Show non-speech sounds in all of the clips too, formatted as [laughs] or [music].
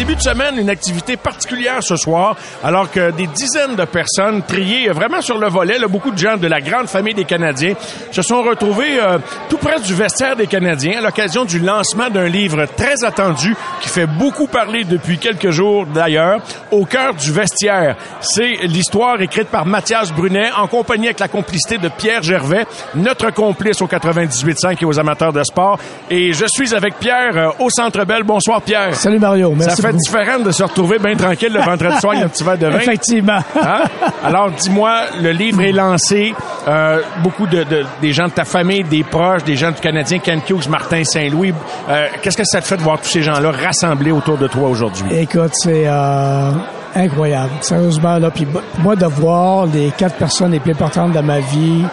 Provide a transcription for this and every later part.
Début de semaine, une activité particulière ce soir, alors que des dizaines de personnes triées vraiment sur le volet, là, beaucoup de gens de la grande famille des Canadiens se sont retrouvés euh, tout près du vestiaire des Canadiens à l'occasion du lancement d'un livre très attendu qui fait beaucoup parler depuis quelques jours d'ailleurs, Au cœur du vestiaire. C'est l'histoire écrite par Mathias Brunet en compagnie avec la complicité de Pierre Gervais, notre complice au 98.5 et aux amateurs de sport. Et je suis avec Pierre euh, au Centre Bell. Bonsoir Pierre. Salut Mario, merci Ça fait différent de se retrouver bien tranquille le vendredi soir avec un petit verre de vin. Effectivement. Hein? Alors, dis-moi, le livre est lancé. Euh, beaucoup de, de- des gens de ta famille, des proches, des gens du Canadien, Ken Hughes, Martin Saint-Louis. Euh, Qu'est-ce que ça te fait de voir tous ces gens-là rassemblés autour de toi aujourd'hui? Écoute, c'est euh, incroyable. Sérieusement, là, puis moi, de voir les quatre personnes les plus importantes de ma vie,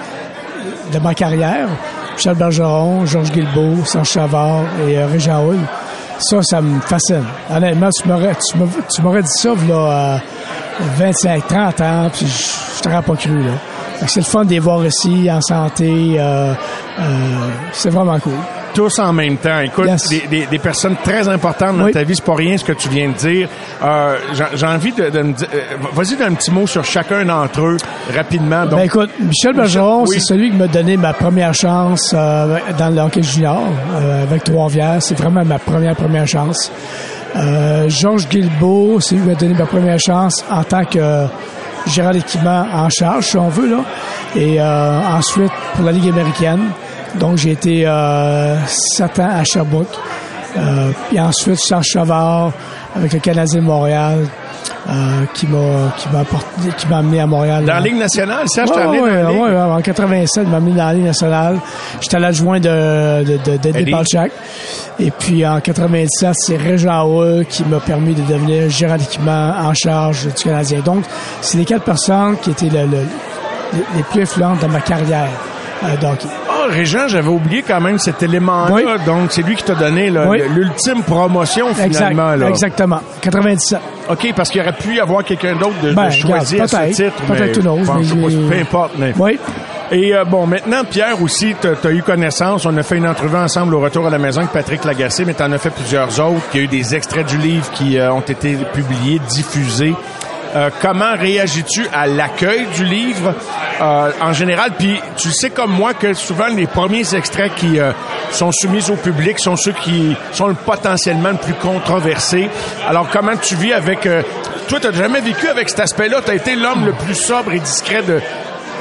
de ma carrière, Michel Bergeron, Georges Guilbeault, Serge Chavard et Régent Hull, ça, ça me fascine. Honnêtement, tu m'aurais, tu m'aurais- dit ça, là, euh, 25, 30 ans, puis je je t'aurais pas cru, là. C'est le fun de les voir ici, en santé. euh, euh, c'est vraiment cool. Tous en même temps. Écoute, Yes. des, des- des personnes très importantes dans Oui. ta vie, c'est pas rien ce que tu viens de dire. Euh, J'ai envie de, de me dire... euh, Vas-y d'un petit mot sur chacun d'entre eux, rapidement. Donc, Ben écoute, Michel Bergeron, oui. c'est celui qui m'a donné ma première chance euh, dans le hockey junior euh, avec Trois-Rivières. C'est vraiment ma première première chance. Georges Guilbeault, c'est lui qui m'a donné ma première chance en tant que gérant d'équipement en charge, si on veut là. Et ensuite pour la Ligue américaine. Donc j'ai été euh, sept ans à Sherbrooke. Euh, puis ensuite Charles Chavard avec le Canadien de Montréal. euh, qui m'a qui m'a qui m'a amené à Montréal dans la Ligue nationale, Serge, Ouais, amené ouais, dans la Ligue? ouais, en 87, il m'a mis dans la Ligue nationale. J'étais l'adjoint de, de, de. Et puis en 97, c'est Régent qui m'a permis de devenir gérant d'équipement en charge du Canadien. Donc, c'est les quatre personnes qui étaient le- le- les- plus influentes dans ma carrière euh, de hockey. Ah, Régent, j'avais oublié quand même cet élément-là. Oui. Donc, c'est lui qui t'a donné Oui. l'ultime promotion, Exact, finalement. Là. exactement. 97. OK, parce qu'il aurait pu y avoir quelqu'un d'autre de, de Ben, choisir regarde, ce titre. peut-être mais pas, j'ai- peu importe. Mais... Oui. Et euh, bon, maintenant, Pierre aussi, tu as eu connaissance. On a fait une entrevue ensemble au retour à la maison avec Patrick Lagacé, mais tu en as fait plusieurs autres. Il y a eu des extraits du livre qui euh, ont été publiés, diffusés. Euh, comment réagis-tu à l'accueil du livre euh, en général? Puis tu sais comme moi que souvent les premiers extraits qui euh, sont soumis au public sont ceux qui sont le- potentiellement le plus controversés. Alors comment tu vis avec... euh, toi, tu jamais vécu avec cet aspect-là? Tu as été l'homme le plus sobre et discret de,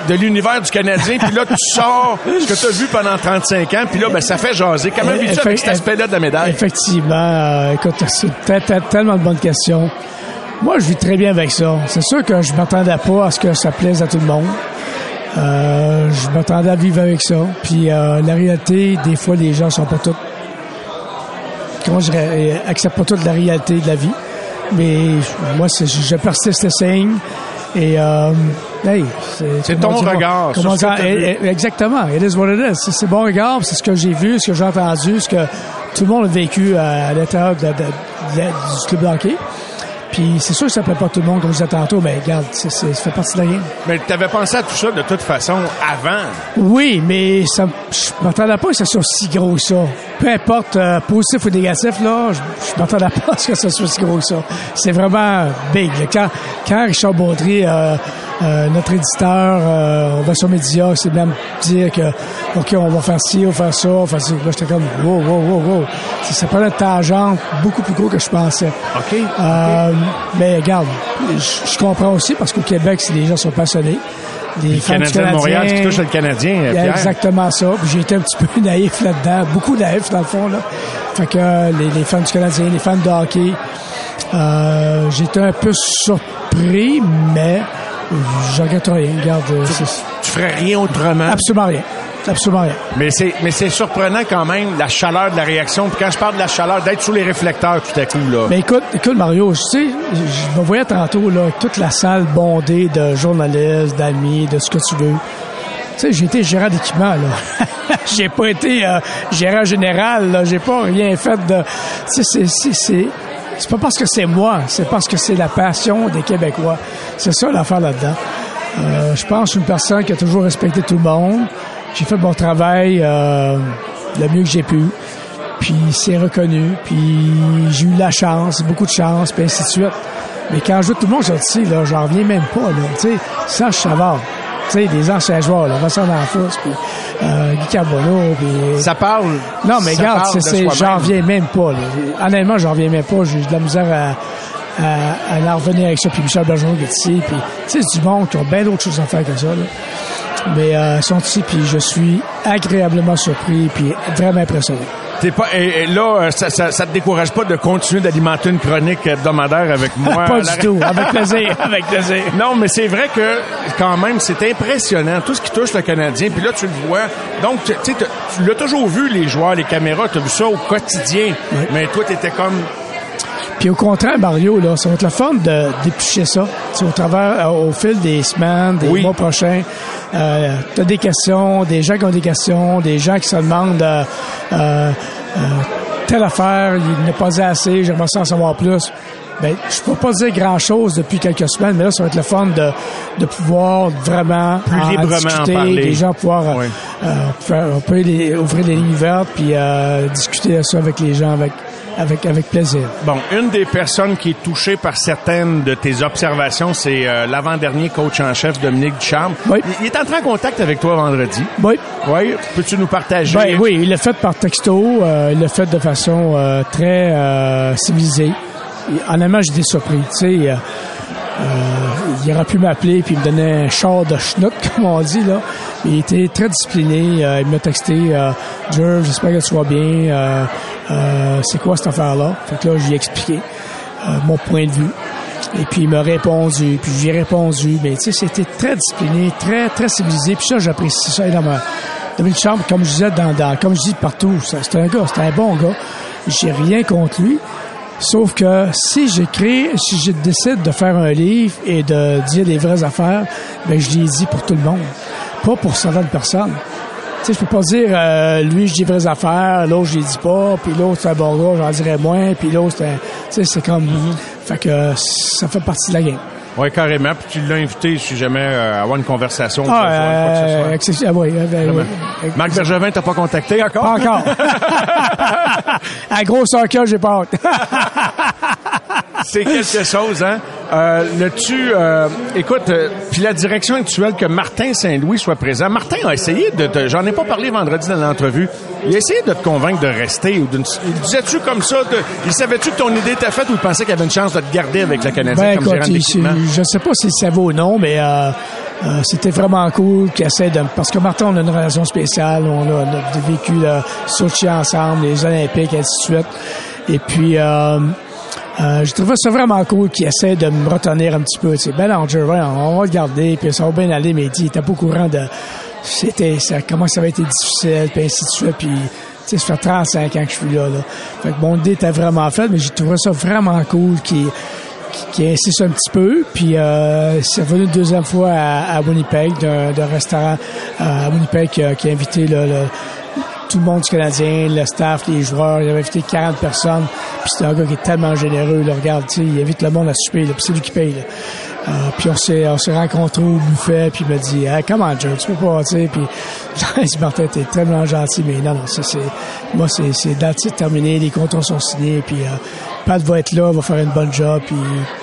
de l'univers du Canadien, puis là, tu sors ce que tu as vu pendant 35 ans, puis là, ben, ça fait jaser. Comment vis-tu Effe- avec cet aspect-là de la médaille? Effectivement, euh, écoute, c'est te- te- tellement de bonnes questions. Moi, je vis très bien avec ça. C'est sûr que je m'attendais pas à ce que ça plaise à tout le monde. Euh, je m'attendais à vivre avec ça. Puis euh, la réalité, des fois, les gens sont pas tous, comment je dirais, euh, acceptent pas toute la réalité de la vie. Mais moi, je persiste et signe. Et euh, hey, C'est comment ton dire- regard sur comment ce que dire- t'as vu. eh, eh, Exactement. It is what it is. C'est- bon regard. C'est ce que j'ai vu, ce que j'ai entendu, ce que tout le monde a vécu à, à l'intérieur de- de- de- du club hockey. Puis c'est sûr que ça ne plaît pas tout le monde, comme je disais tantôt, mais regarde, ça fait partie de la game. Mais tu avais pensé à tout ça de toute façon avant. Oui, mais ça, je m'attendais pas que ça soit si gros que ça. Peu importe, euh, positif ou négatif, là, je, je m'attendais pas [laughs] à ce que ça soit si gros que ça. C'est vraiment big. Quand, quand Richard Baudry, euh, euh, notre éditeur, euh, on va sur Média, c'est même dire que, OK, on va faire ci, on va faire ça, on va faire ci. Là, j'étais comme, wow, wow, wow, wow. Ça, ça prend une tangente beaucoup plus gros que je pensais. OK. Euh, mais regarde, je, je comprends aussi parce qu'au Québec, c'est les gens sont passionnés. Les Le fans du Canadien de Montréal qui Canadien, touche le Canadien, il y a Pierre. exactement ça. J'ai été un petit [laughs] peu naïf là-dedans, beaucoup naïf dans le fond. Là. Fait que euh, les, les fans du Canadien, les fans de hockey, euh, j'étais un peu surpris, mais je regrette rien. Regarde, euh, Tu ferais rien autrement. absolument rien. Absolument rien. Mais c'est, mais c'est surprenant quand même, la chaleur de la réaction. Puis quand je parle de la chaleur, d'être sous les réflecteurs tout à coup, là. Mais écoute, écoute Mario, tu sais, je me voyais tantôt là, toute la salle bondée de journalistes, d'amis, de ce que tu veux. Tu sais, j'ai été gérant d'équipement là. [laughs] j'ai pas été euh, gérant général, là. J'ai pas rien fait de. Tu sais, c'est, c'est, pas parce que c'est moi, c'est parce que c'est la passion des Québécois. C'est ça l'affaire là-dedans. Euh, je pense que je suis une personne qui a toujours respecté tout le monde. J'ai fait mon travail euh, le mieux que j'ai pu. Puis c'est reconnu. Puis j'ai eu la chance, beaucoup de chance, puis ainsi de suite. Mais quand je vois tout le monde sorti, là, j'en reviens même pas, là. Tu sais, Serge. Tu sais, des anciens joueurs, là, Vincent D'Anfos, puis euh, Guy Carbonneau. Ça parle. Non, mais regarde, j'en reviens même pas, là. Honnêtement, j'en reviens même pas. J'ai de la misère à, à, à en revenir avec ça. Puis Michel Bergeron qui est ici, puis, tu sais, c'est du monde qui ont bien d'autres choses à faire que ça, là. Mais euh, ils sont ici, puis je suis agréablement surpris, puis vraiment impressionné. T'es pas, et, et là, euh, ça, ça, ça te décourage pas de continuer d'alimenter une chronique hebdomadaire avec [laughs] moi? pas du tout. [laughs] Avec plaisir. Avec plaisir. Non, mais c'est vrai que quand même, c'est impressionnant tout ce qui touche le Canadien. Puis là, tu le vois. Donc, tu sais, tu l'as toujours vu les joueurs, les caméras, tu as vu ça au quotidien. Mais toi, t'étais comme Puis au contraire, Mario, là, ça va être le fun de d'éplucher ça. Sais, au travers, euh, au fil des semaines, des Oui. mois prochains, euh, tu as des questions, des gens qui ont des questions, des gens qui se demandent euh, euh, euh, telle affaire, il n'a pas dit assez, j'aimerais ça en savoir plus. Ben, je peux pas dire grand-chose depuis quelques semaines, mais là, ça va être le fun de, de pouvoir vraiment Plus en librement en discuter, parler. les gens pouvoir euh, Oui. euh, faire, on peut les- ouvrir les lignes vertes puis euh, discuter de ça avec les gens avec avec avec plaisir. Bon, une des personnes qui est touchée par certaines de tes observations, c'est euh, l'avant-dernier coach en chef, Dominique Ducharme. Oui. Il, il est entré en contact avec toi vendredi. Oui. Oui. Peux-tu nous partager? Ben oui, il l'a fait par texto, euh, il l'a fait de façon euh, très euh, civilisée. Et, honnêtement, j'étais surpris. Tu sais, euh, il aurait pu m'appeler puis me donner un char de schnout, [laughs] comme on dit là. Il était très discipliné. Euh, il m'a texté, euh, Jerv, j'espère que tu vas bien. Euh, euh, c'est quoi cette affaire-là? Fait que là, j'ai expliqué euh, mon point de vue. Et puis il m'a répondu, puis j'ai répondu, mais tu sais, c'était très discipliné, très très civilisé. Puis ça, j'apprécie ça énormément. Dominique Chambre, comme je disais dans, dans- comme je dis partout, c'est un gars, c'est un bon gars. J'ai rien contre lui. Sauf que si j'écris, si je décide de faire un livre et de dire les vraies affaires, ben je les dis pour tout le monde, pas pour certaines personnes. Tu sais, je peux pas dire euh, lui je dis vraies affaires, l'autre je les dis pas, puis l'autre c'est un bon gars, j'en dirais moins, puis l'autre c'est tu sais c'est comme fait que ça fait partie de la game. Oui, carrément. Puis tu l'as invité, si jamais, euh, à avoir une conversation. Ah, quoi que ce soit. euh, ah oui, euh, ben, oui. Marc Bergevin, t'as pas contacté? Encore? Pas encore. [laughs] [laughs] à gros soccer, j'ai pas hâte. [laughs] C'est quelque chose, hein? Euh, le tu, euh, écoute, euh, puis la direction actuelle que Martin Saint-Louis soit présent. Martin a essayé de te, j'en ai pas parlé vendredi dans l'entrevue, il a essayé de te convaincre de rester ou d'une, disait-tu comme ça, de- il savait-tu que ton idée était faite ou il pensait qu'il y avait une chance de te garder avec le Canadien Ben, comme écoute, gérant il- je sais pas si ça vaut ou non, mais euh, euh, c'était vraiment cool qu'il essaie de... Parce que Martin, on a une relation spéciale. On a, on a vécu le Sochi ensemble, les Olympiques, et ainsi de suite. Et puis... Euh, euh, je trouvais ça vraiment cool qu'il essaie de me retenir un petit peu. Tu sais, ben on va le garder, puis ça va bien aller, mais il dit, il était pas au courant de c'était ça, comment ça avait été difficile, puis ainsi de suite, puis tu sais, ça fait 35 ans que je suis là, là. Fait que mon idée était vraiment faite, mais j'ai trouvé ça vraiment cool qu'il qui insiste un petit peu. Puis euh, c'est revenu une deuxième fois à, à Winnipeg, d'un restaurant euh, à Winnipeg qui a, qui a invité le, le- tout le monde du Canadien, le staff, les joueurs. Il avait invité 40 personnes. Puis c'est un gars qui est tellement généreux. Là, regarde, il invite le monde à souper. Là, puis c'est lui qui paye. Là. Euh, puis on s'est on s'est rencontrés au buffet. Puis il m'a dit, hey, comment Joe, tu peux pas, tu sais. Puis [laughs] il dit, Martin, t'es tellement gentil. Mais non, non, ça c'est... Moi, c'est c'est terminé. Les contrats sont signés. Puis euh, Pat va être là, va faire une bonne job. Puis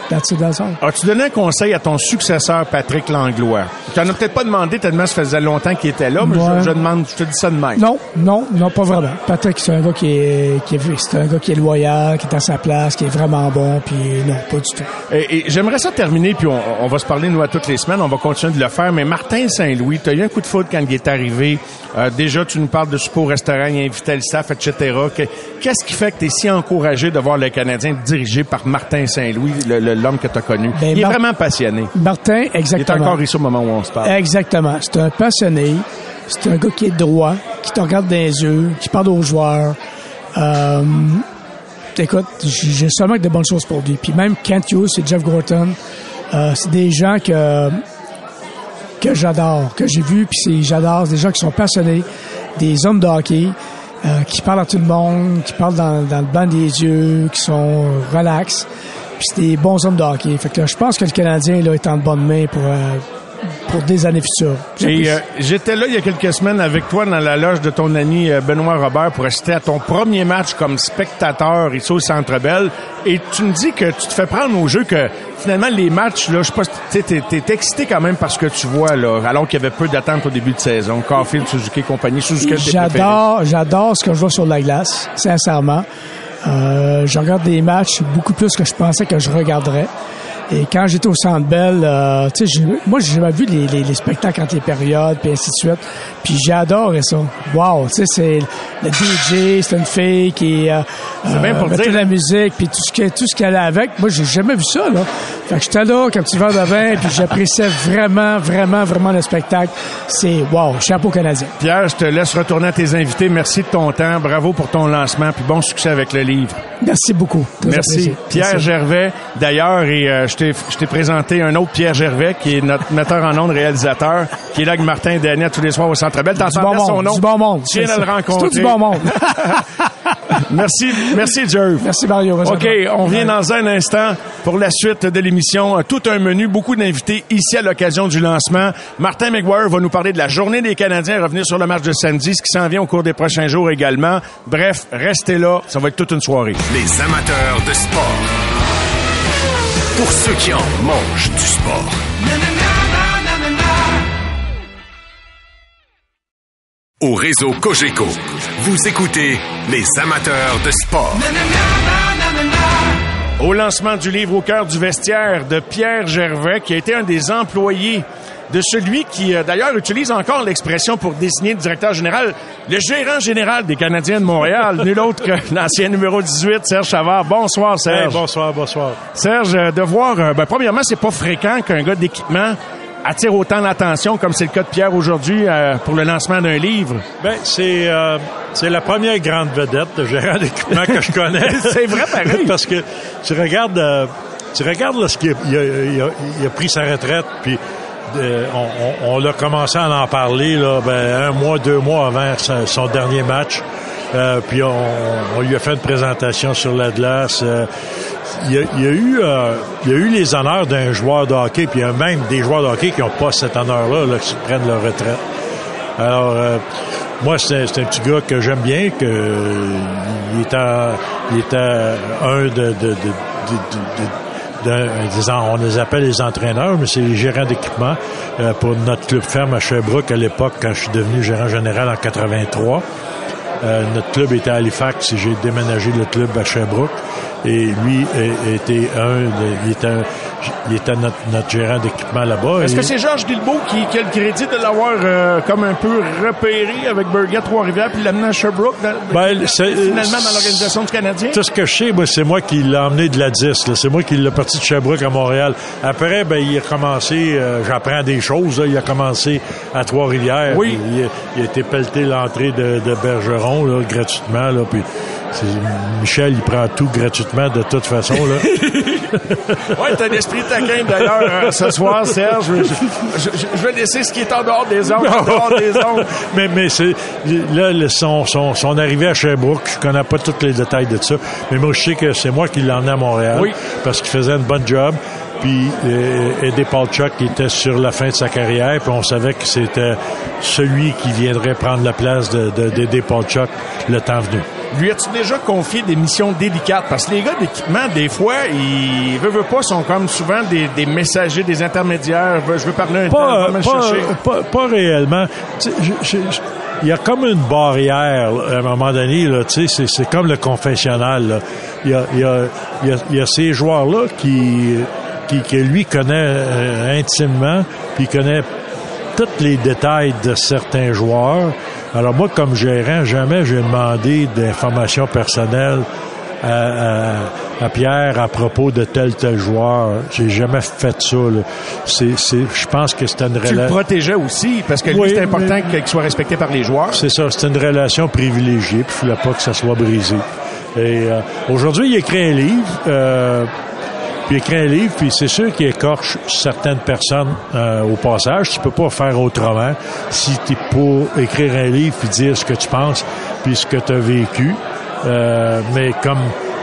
that's it, that's all. As-tu donné un conseil à ton successeur, Patrick Langlois? Tu n'en as peut-être pas demandé tellement ça faisait longtemps qu'il était là, mais Ouais. je, je demande, je te dis ça de même. Non, non, non, pas vraiment. Patrick, c'est un gars qui est, qui est, c'est un gars qui est loyal, qui est à sa place, qui est vraiment bon, puis non, pas du tout. Et, et j'aimerais ça terminer, puis on, on va se parler, nous, à toutes les semaines. On va continuer de le faire. Mais Martin Saint-Louis, tu as eu un coup de foudre quand il est arrivé. Euh, déjà, tu nous parles de au restaurant, il invitait le staff, etc. Que- Qu'est-ce qui fait que tu es si encouragé de voir le Canadien dirigé par Martin Saint-Louis, le- le- l'homme que tu as connu? Ben, il est Mar- vraiment passionné. Martin, Il est exactement. encore ici au moment où on se parle. Exactement. C'est un passionné. C'est un gars qui est droit, qui te regarde dans les yeux, qui parle aux joueurs. Euh, écoute, j'ai seulement que de bonnes choses pour lui. Puis même Kent Hughes et Jeff Gorton, euh, c'est des gens que que j'adore, que j'ai vus, puis c'est- j'adore. C'est des gens qui sont passionnés, des hommes de hockey. euh, qui parlent à tout le monde, qui parlent dans, dans le banc des yeux, qui sont relax. Puis c'est des bons hommes de hockey. Fait que je pense que le Canadien là, est en bonne main pour, euh, pour des années futures. Et euh, j'étais là il y a quelques semaines avec toi dans la loge de ton ami euh, Benoît Robert pour assister à ton premier match comme spectateur ici au Centre Bell. Et tu me dis que tu te fais prendre au jeu que finalement les matchs, là, je sais pas, t'es, t'es, t'es excité quand même parce que tu vois, là, alors qu'il y avait peu d'attente au début de saison. Caulfield, Suzuki compagnie, Suzuki J'adore, j'adore ce que je vois sur la glace, sincèrement. Euh, je regarde des matchs beaucoup plus que je pensais que je regarderais. Et quand j'étais au Centre Bell, euh, tu sais, moi j'ai jamais vu les, les, les, spectacles entre les périodes, puis ainsi de suite. Puis j'adore ça. Wow, tu sais, c'est le DJ, c'est une fille qui euh, bien pour mettait dire. la musique, puis tout ce qui tout ce qu'elle a avec. Moi, j'ai jamais vu ça là. Fait que j'étais là, comme petit verre de vin, puis j'appréciais vraiment, vraiment, vraiment le spectacle. C'est wow, chapeau canadien. Pierre, je te laisse retourner à tes invités. Merci de ton temps. Bravo pour ton lancement, puis bon succès avec le livre. Merci beaucoup. Merci. apprécié. Pierre Merci. Gervais, d'ailleurs, et euh, je t'ai présenté un autre Pierre Gervais, qui est notre metteur en ondes, réalisateur, qui est là avec Martin et Daniel tous les soirs au Centre Bell. Du T'entends bon son monde, nom? du bon monde. Tu viens de C'est le rencontrer. C'est tout du bon monde. [laughs] Merci, merci, Jerv. Merci Mario. Bonne OK, on revient dans un instant pour la suite de l'émission. Tout un menu, beaucoup d'invités ici à l'occasion du lancement. Martin McGuire va nous parler de la journée des Canadiens, revenir sur le match de samedi, ce qui s'en vient au cours des prochains jours également. Bref, restez là, ça va être toute une soirée. Les amateurs de sport. Pour ceux qui en mangent du sport. Au réseau Cogeco, vous écoutez les amateurs de sport. Au lancement du livre Au cœur du vestiaire de Pierre Gervais, qui a été un des employés de celui qui, euh, d'ailleurs, utilise encore l'expression pour désigner le directeur général, le gérant général des Canadiens de Montréal, nul autre que [laughs] l'ancien numéro 18, Serge Chavard. Bonsoir, Serge. Hey, bonsoir, bonsoir. Serge, euh, de voir, euh, ben, premièrement, c'est pas fréquent qu'un gars d'équipement attire autant l'attention, comme c'est le cas de Pierre aujourd'hui, euh, pour le lancement d'un livre. Ben, c'est euh, c'est la première grande vedette de gérant d'équipement que je connais. [laughs] C'est vrai, pareil. Parce que tu regardes, euh, tu regardes lorsqu'il a, il a, il a- il a pris sa retraite, puis euh, on, a commencé à en parler là, ben, un mois, deux mois avant son, dernier match. Euh, puis on, lui a fait une présentation sur la glace. Euh, il, y a, eu, il y a eu les honneurs d'un joueur de hockey, puis il y a même des joueurs de hockey qui n'ont pas cet honneur-là, là, qui prennent leur retraite. Alors, moi, c'est un petit gars que j'aime bien, que il à, il un de, on les appelle les entraîneurs, mais c'est les gérants d'équipement euh, pour notre club ferme à Sherbrooke à l'époque, quand je suis devenu gérant général en 83. Euh, notre club était à Halifax et j'ai déménagé le club à Sherbrooke. Et lui euh, était un, de- il était, un- il était notre, notre gérant d'équipement là-bas. Est-ce Et- que c'est Georges Guilbeault qui, qui a le crédit de l'avoir euh, comme un peu repéré avec Burger Trois-Rivières puis l'amené à Sherbrooke, dans- Ben, c'est- finalement dans l'organisation du Canadien? Tout ce que je sais, c'est moi qui l'ai emmené de la 10. là. C'est moi qui l'ai parti de Sherbrooke à Montréal. Après, ben, il a commencé, euh, j'apprends des choses. là. Il a commencé à Trois-Rivières. Oui. Il, a- il a été pelleté l'entrée de, de Bergeron là, gratuitement. Là, puis Michel, il prend tout gratuitement de toute façon. Là. [laughs] Ouais, t'as un esprit taquin d'ailleurs euh, ce soir, Serge. Je, je- je- je vais laisser ce qui est en dehors des ondes, en [laughs] dehors des ondes. mais mais c'est là le- son, son, son arrivée à Sherbrooke, je connais pas tous les détails de ça, mais moi je sais que c'est moi qui l'ai emmené à Montréal Oui. parce qu'il faisait une bonne job. Puis euh, Eddie Paulchuk était sur la fin de sa carrière, puis on savait que c'était celui qui viendrait prendre la place de, de, d'Eddie Paulchuk le temps venu. Lui as-tu déjà confié des missions délicates? Parce que les gars d'équipement, des fois, ils veulent, veulent pas, sont comme souvent des, des messagers, des intermédiaires. Je veux- parler un temps, pas, va me pas, chercher. pas, pas réellement. Il y a comme une barrière là, à un moment donné. C'est, comme le confessionnal. là. Il, y a, il, y a, il, y a, il y a ces joueurs-là qui, qui, que lui connaît euh, intimement, puis connaît tous les détails de certains joueurs. Alors moi, comme gérant, jamais j'ai demandé d'informations personnelles à, à- à Pierre à propos de tel tel joueur. J'ai jamais fait ça. C'est, je pense que c'était une Tu le relation. protégeais aussi, parce que Oui, c'est important mais- qu'il soit respecté par les joueurs. C'est ça, c'est une relation privilégiée, puis il ne fallait pas que ça soit brisé. Et euh, aujourd'hui, il écrit un livre. Euh, puis écrit un livre, puis c'est sûr qu'il écorche certaines personnes euh, au passage. Tu peux pas faire autrement si tu pour écrire un livre puis dire ce que tu penses puis ce que tu as vécu. Euh, mais comme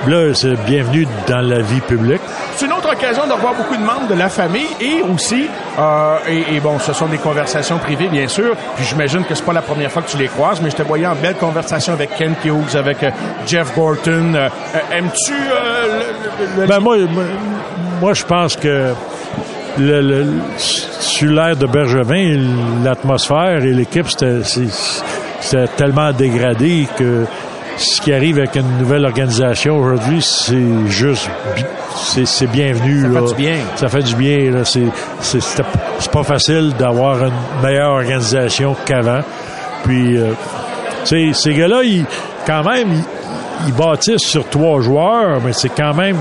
là, c'est bienvenu dans la vie publique. C'est une autre occasion de revoir beaucoup de membres de la famille et aussi, euh, et, et, bon, ce sont des conversations privées, bien sûr. Puis j'imagine que c'est pas la première fois que tu les croises, mais je te voyais en belle conversation avec Ken Hughes, avec euh, Jeff Gorton. Euh, Aimes-tu le, le, Ben moi, moi, je pense que le, le, sur l'air de Bergevin, l'atmosphère et l'équipe, c'était tellement dégradé que ce qui arrive avec une nouvelle organisation aujourd'hui, c'est juste c'est bienvenu. Ça fait du bien. Ça fait du bien. là. C'est pas facile d'avoir une meilleure organisation qu'avant. Puis, euh, tu sais, ces gars-là, ils, quand même, ils, ils bâtissent sur trois joueurs, mais c'est quand même,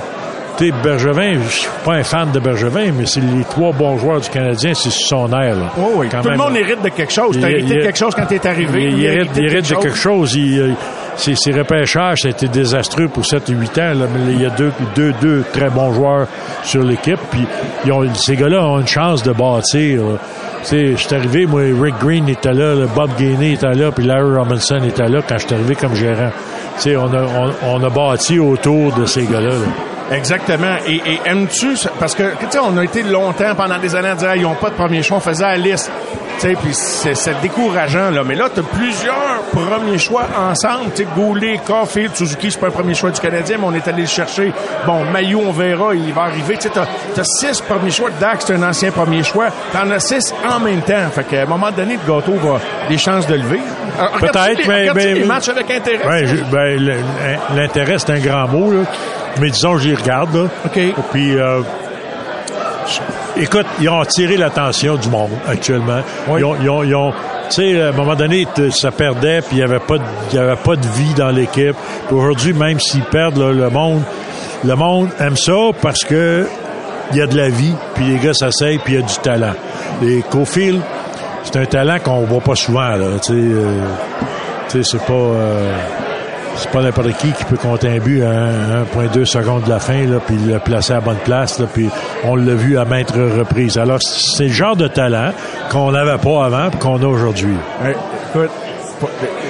tu sais, Bergevin, je suis pas un fan de Bergevin, mais c'est les trois bons joueurs du Canadien, c'est sur son air. Là. Oh oui, Quand tout le monde hérite de quelque chose. Tu hérité de quelque chose quand tu es arrivé. Il, hérite, il hérite de quelque chose. Il, ses, ses repêchages, ça a été désastreux pour 7 et 8 ans. là, mais il y a deux, deux, deux très bons joueurs sur l'équipe. Puis ils ont, ces gars-là ont une chance de bâtir. je suis arrivé, moi, Rick Green était là, Bob Gainey était là, puis Larry Robinson était là quand je suis arrivé comme gérant. On a, on, on a bâti autour de ces gars-là. là. Exactement. Et, et aimes-tu, parce que, tu sais, on a été longtemps pendant des années à dire, ils n'ont pas de premier choix, on faisait la liste. Sais, puis c'est décourageant, là. Mais là, tu as plusieurs premiers choix ensemble. Tu sais, Goulet, Caulfield, Suzuki, c'est pas un premier choix du Canadien, mais on est allé le chercher. Bon, Maillot, on verra, il va arriver. Tu sais, t'as as six premiers choix. Dax, c'est un ancien premier choix. T'en as six en même temps. Fait qu'à un moment donné, le gâteau va des chances de lever. Regardes-tu Peut-être, mais- mais- les matchs avec intérêt? Ouais, ben, l'intérêt, c'est un grand mot, là. Mais disons, j'y regarde, là. OK. Puis, euh, écoute, ils ont attiré l'attention du monde, actuellement. Oui. Ils ont, ils ont, ils ont- tu sais, à un moment donné, ça perdait, puis il n'y avait, pas de- il y avait pas de vie dans l'équipe. Aujourd'hui, même s'ils perdent, là, le monde, le monde aime ça parce que il y a de la vie, puis les gars s'asseyent, puis il y a du talent. Les Cofield, c'est un talent qu'on voit pas souvent, là. Tu sais, euh, c'est pas... euh, c'est pas n'importe qui qui peut compter un but à 1,2 secondes de la fin, là, puis le placer à la bonne place, là, puis on l'a vu à maintes reprises. Alors, c'est le genre de talent qu'on n'avait pas avant et qu'on a aujourd'hui. Écoute,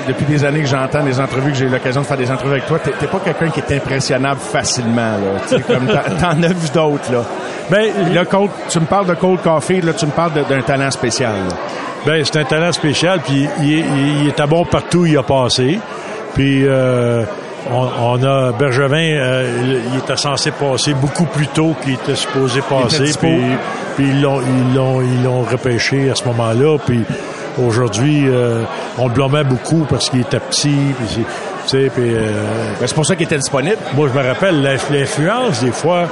depuis des années que j'entends des entrevues, que j'ai eu l'occasion de faire des entrevues avec toi, t'es pas quelqu'un qui est impressionnable facilement, là. Comme t'en as vu d'autres, là. Ben, Là, Cole, tu me parles de Cole Coffee, là, tu me parles d'un talent spécial, là. Ben, c'est un talent spécial, puis il, est- il, il était bon partout où il a passé. Puis euh, on, on a Bergevin, euh, il, était censé passer beaucoup plus tôt qu'il était supposé passer. Puis, puis ils l'ont ils l'ont ils l'ont repêché à ce moment-là. Puis aujourd'hui, euh, on le blâmait beaucoup parce qu'il était petit. Puis tu sais, puis euh, Ben, c'est pour ça qu'il était disponible. moi, je me rappelle l'inf- l'influence des fois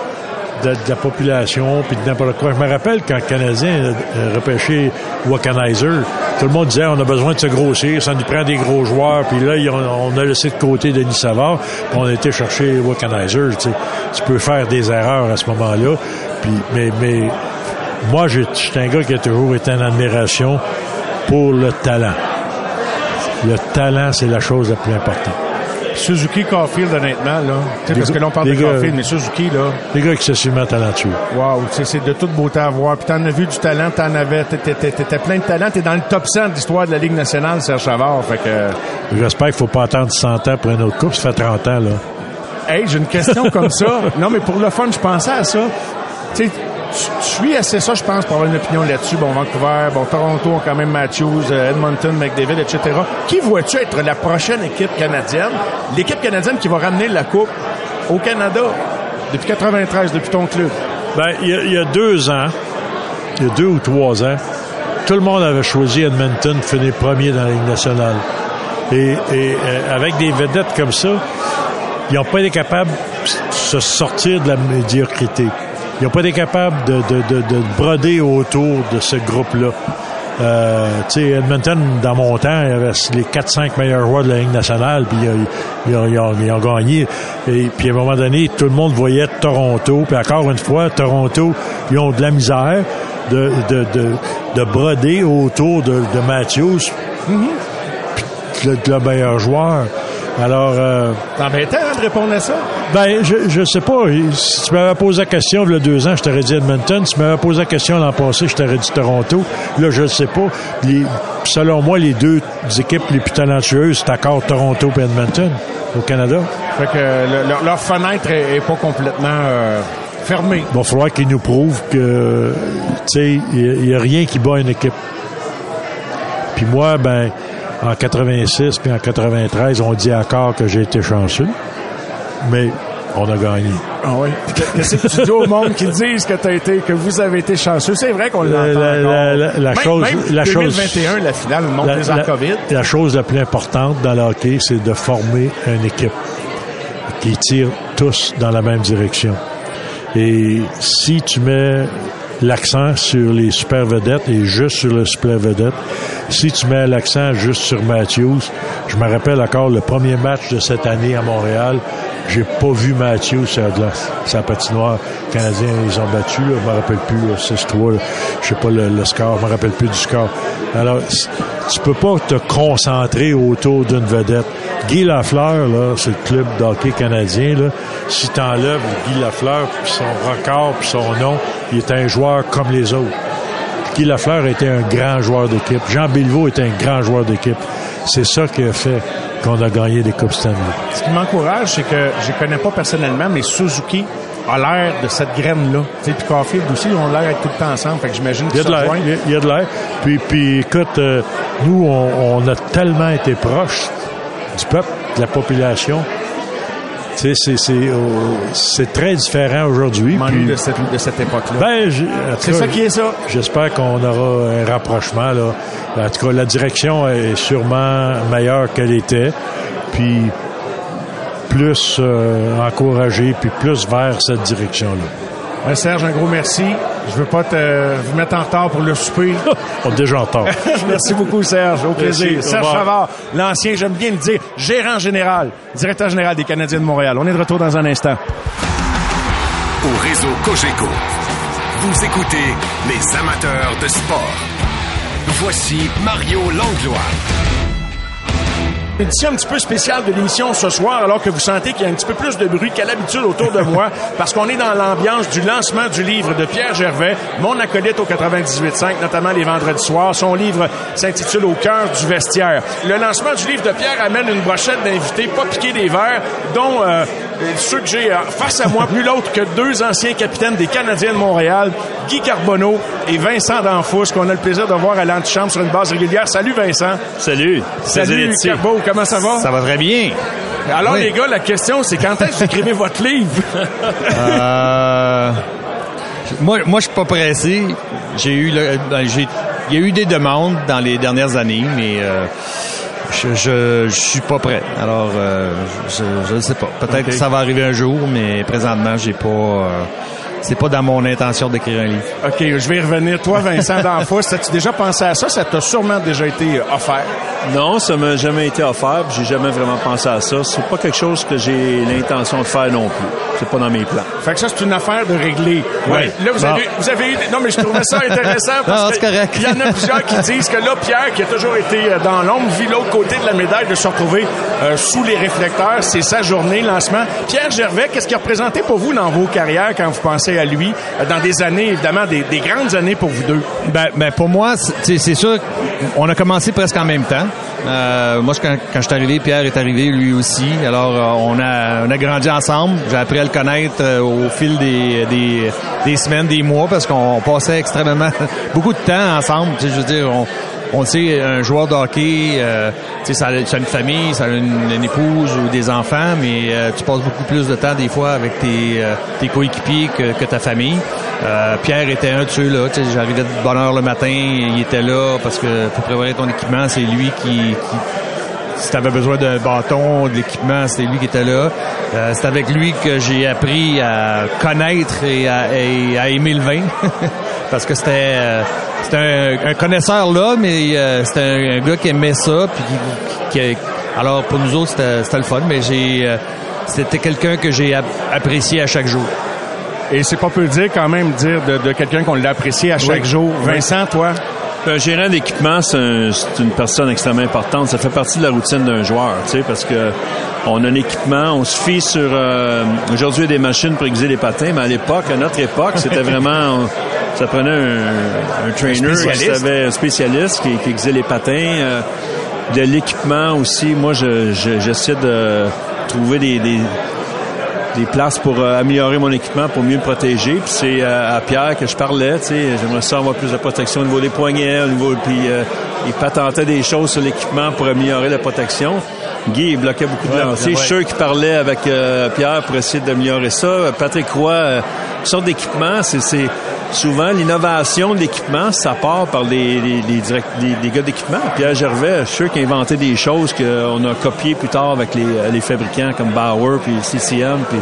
de, la population puis de n'importe quoi. Je me rappelle quand le Canadien a repêché Wakanizer, tout le monde disait on a besoin de se grossir, ça nous prend des gros joueurs. Puis là, on a laissé de côté Denis Savard, puis on a été chercher Wakanizer. Tu, sais. tu peux faire des erreurs à ce moment-là. Mais, mais moi, suis un gars qui a toujours été en admiration pour le talent. Le talent, c'est la chose la plus importante. Suzuki Caulfield, honnêtement, là. Tu sais, Des parce que là, on parle des de gars- Caulfield, mais Suzuki, là. Les gars qui sont sûrement talentueux. Wow, c'est de toute beauté à voir. Puis t'en as vu du talent, t'en avais, t'étais plein de talent. T'es dans le top 100 de l'histoire de la Ligue nationale, Serge Chavard. Fait que, J'espère qu'il faut pas attendre 100 ans pour une autre coupe. Ça fait 30 ans, là. hey, j'ai une question comme ça. [laughs] Non, mais pour le fun, je pensais à ça. Tu sais, tu suis assez ça, je pense, pour avoir une opinion là-dessus. Bon, Vancouver, bon, Toronto ont quand même Matthews, euh, Edmonton, McDavid, etc. Qui vois-tu être la prochaine équipe canadienne? L'équipe canadienne qui va ramener la coupe au Canada depuis 93, depuis ton club. Ben, il y, a, deux ans, il y a deux ou trois ans, tout le monde avait choisi Edmonton de finir premier dans la Ligue nationale. Et, et, euh, avec des vedettes comme ça, ils n'ont pas été capables de se sortir de la médiocrité. Ils n'ont pas été capables de, de, de, de broder autour de ce groupe-là. Euh, tu sais, Edmonton, dans mon temps, il y avait les 4-5 meilleurs joueurs de la Ligue nationale, puis ils, ont- ils ont, ils, ont, gagné. Et puis à un moment donné, tout le monde voyait Toronto, puis encore une fois, Toronto, ils ont de la misère de, de, de, de broder autour de, de Matthews, puis le, le meilleur joueur. Alors, euh, T'embêtais hein, de répondre à ça? ben, je, je sais pas. Si tu m'avais posé la question il y a deux ans, je t'aurais dit Edmonton. Si tu m'avais posé la question l'an passé, je t'aurais dit Toronto. Là, je ne sais pas. Les- selon moi, les deux équipes les plus talentueuses, c'est encore Toronto et Edmonton au Canada. Fait que le- leur, leur fenêtre est, est pas complètement euh, fermée. Il va falloir qu'ils nous prouvent que, tu sais, il n'y a, rien qui bat une équipe. Puis moi, ben, en 86 puis en 93, on dit encore que j'ai été chanceux, mais on a gagné. Ah oui. Qu'est-ce que tu dis au monde qui disent que t'as été, que vous avez été chanceux? C'est vrai qu'on l'entend La- la- la- la- Même- chose- même la chose- 2021, la finale, le monde la- COVID. la chose la plus importante dans le hockey, c'est de former une équipe qui tire tous dans la même direction. Et si tu mets l'accent sur les super vedettes et juste sur le super vedette, si tu mets l'accent juste sur Matthews, je me rappelle encore le premier match de cette année à Montréal, j'ai pas vu Matthews la. Sa patinoire canadien, ils ont battu, là, je me rappelle plus, là, 6-3, là. je sais pas le, score, je me rappelle plus du score. Alors, tu peux pas te concentrer autour d'une vedette. Guy Lafleur, là, c'est le club d'hockey canadien, là. Si t'enlèves Guy Lafleur, puis son record, puis son nom, il est un joueur comme les autres. Guy Lafleur était un grand joueur d'équipe. Jean Béliveau était un grand joueur d'équipe. C'est ça qui a fait qu'on a gagné des Coupes Stanley. Ce qui m'encourage, c'est que je les connais pas personnellement, mais Suzuki a l'air de cette graine-là. Puis Caulfield aussi, ils ont l'air d'être tout le temps ensemble. Fait que j'imagine Il y a de l'air. Il y a- il y a de l'air. Puis, puis écoute, euh, nous, on, on a tellement été proches du peuple, de la population. Tu sais, c'est, c'est, euh, c'est très différent aujourd'hui. M'ennuie de cette, de cette époque-là. ben, c'est ça qui est ça. J'espère qu'on aura un rapprochement. Là. En tout cas, la direction est sûrement meilleure qu'elle était. Puis plus euh, encouragée, puis plus vers cette direction-là. Euh, Serge, un gros merci. Je veux pas te, vous mettre en retard pour le souper. [laughs] On est déjà en retard. [laughs] Merci beaucoup, Serge. Au plaisir. Merci. Au Serge revoir. Savard, l'ancien, j'aime bien le dire, gérant général, directeur général des Canadiens de Montréal. On est de retour dans un instant. Au réseau Cogeco, vous écoutez les amateurs de sport. Voici Mario Langlois. Édition un petit peu spéciale de l'émission ce soir, alors que vous sentez qu'il y a un petit peu plus de bruit qu'à l'habitude autour de moi, [laughs] parce qu'on est dans l'ambiance du lancement du livre de Pierre Gervais, mon acolyte au 98.5, notamment les vendredis soirs. Son livre s'intitule Au cœur du vestiaire. Le lancement du livre de Pierre amène une brochette d'invités pas piqués des verres, dont euh, ceux que j'ai euh, face à moi, plus l'autre que deux anciens capitaines des Canadiens de Montréal, Guy Carbonneau et Vincent Danfous, qu'on a le plaisir de voir à l'antichambre sur une base régulière. Salut Vincent. Salut. Salut Carbo, comment ça va? Ça va très bien. Alors Oui. les gars, la question c'est quand est-ce que vous écrivez votre livre? [laughs] Euh, moi, moi, je suis pas pressé. J'ai eu, le- ben, j'ai, il y a eu des demandes dans les dernières années, mais euh, je, je, je suis pas prêt. Alors, euh, je, ne sais pas. Peut-être que ça va arriver un jour, mais présentement, j'ai pas. euh, c'est pas dans mon intention d'écrire un livre. OK, je vais y revenir. Toi, Vincent Danfous, as-tu déjà pensé à ça? Ça t'a sûrement déjà été offert. Non, ça m'a jamais été offert. J'ai jamais vraiment pensé à ça. C'est pas quelque chose que j'ai l'intention de faire non plus. C'est pas dans mes plans. Fait que ça, c'est une affaire de régler. Ouais. Là, vous Bon. avez, vous avez eu... Non, mais je trouvais ça intéressant [laughs] parce Non, que c'est correct. il y en a plusieurs qui disent que là, Pierre, qui a toujours été euh, dans l'ombre, vit l'autre côté de la médaille de se retrouver euh, sous les réflecteurs. C'est sa journée, lancement. Pierre Gervais, qu'est-ce qu'il a représenté pour vous dans vos carrières quand vous pensez à lui? Euh, Dans des années, évidemment, des, des grandes années pour vous deux? Ben, ben pour moi, c'est sûr on a commencé presque en même temps. Euh, moi, quand, je suis arrivé, Pierre est arrivé lui aussi. Alors, euh, on a on a grandi ensemble. J'ai appris à le connaître au fil des, semaines, des mois, parce qu'on passait extrêmement [laughs] beaucoup de temps ensemble. Je veux dire, on sait, un joueur de hockey, euh, ça, ça a une famille, ça a une, épouse ou des enfants, mais euh, tu passes beaucoup plus de temps des fois avec tes, euh, tes coéquipiers que, que ta famille. Euh, Pierre était un de ceux-là. J'arrivais de bonne heure le matin, il était là parce que pour préparer ton équipement, c'est lui qui, qui si tu avais besoin d'un bâton, de l'équipement, c'était lui qui était là. Euh, c'est avec lui que j'ai appris à connaître et à, et à aimer le vin. [laughs] Parce que c'était euh, c'était un, un connaisseur là, mais euh, c'était un, un gars qui aimait ça. Puis qui, qui- alors pour nous autres, c'était le fun, mais j'ai euh, c'était quelqu'un que j'ai ap- apprécié à chaque jour. Et c'est pas peu dire quand même dire de, de quelqu'un qu'on l'a apprécié à chaque Oui. jour. Vincent, toi? Un gérant d'équipement, c'est un- c'est une personne extrêmement importante. Ça fait partie de la routine d'un joueur, tu sais, parce que on a un équipement, on se fie sur... euh, Aujourd'hui, il y a des machines pour aiguiser les patins, mais à l'époque, à notre époque, c'était [laughs] vraiment... ça prenait un, un trainer qui spécialiste. savait, un spécialiste qui, qui aiguisait les patins. euh, de l'équipement aussi, moi, je- je- j'essaie de trouver des- des, des places pour euh, améliorer mon équipement, pour mieux me protéger. Puis c'est euh, à Pierre que je parlais, tu sais, j'aimerais ça avoir plus de protection au niveau des poignets, au niveau puis euh, il patentait des choses sur l'équipement pour améliorer la protection. Guy il bloquait beaucoup de Ouais, lanciers. ouais. Je suis sûr qu'il parlait avec euh, Pierre pour essayer d'améliorer ça. Patrick Roy, euh, sorte d'équipement, c'est c'est souvent l'innovation de l'équipement, ça part par les, les, gars d'équipement. Pierre Gervais, je suis sûr qu'il a inventé des choses qu'on a copiées plus tard avec les, les fabricants comme Bauer puis CCM. Puis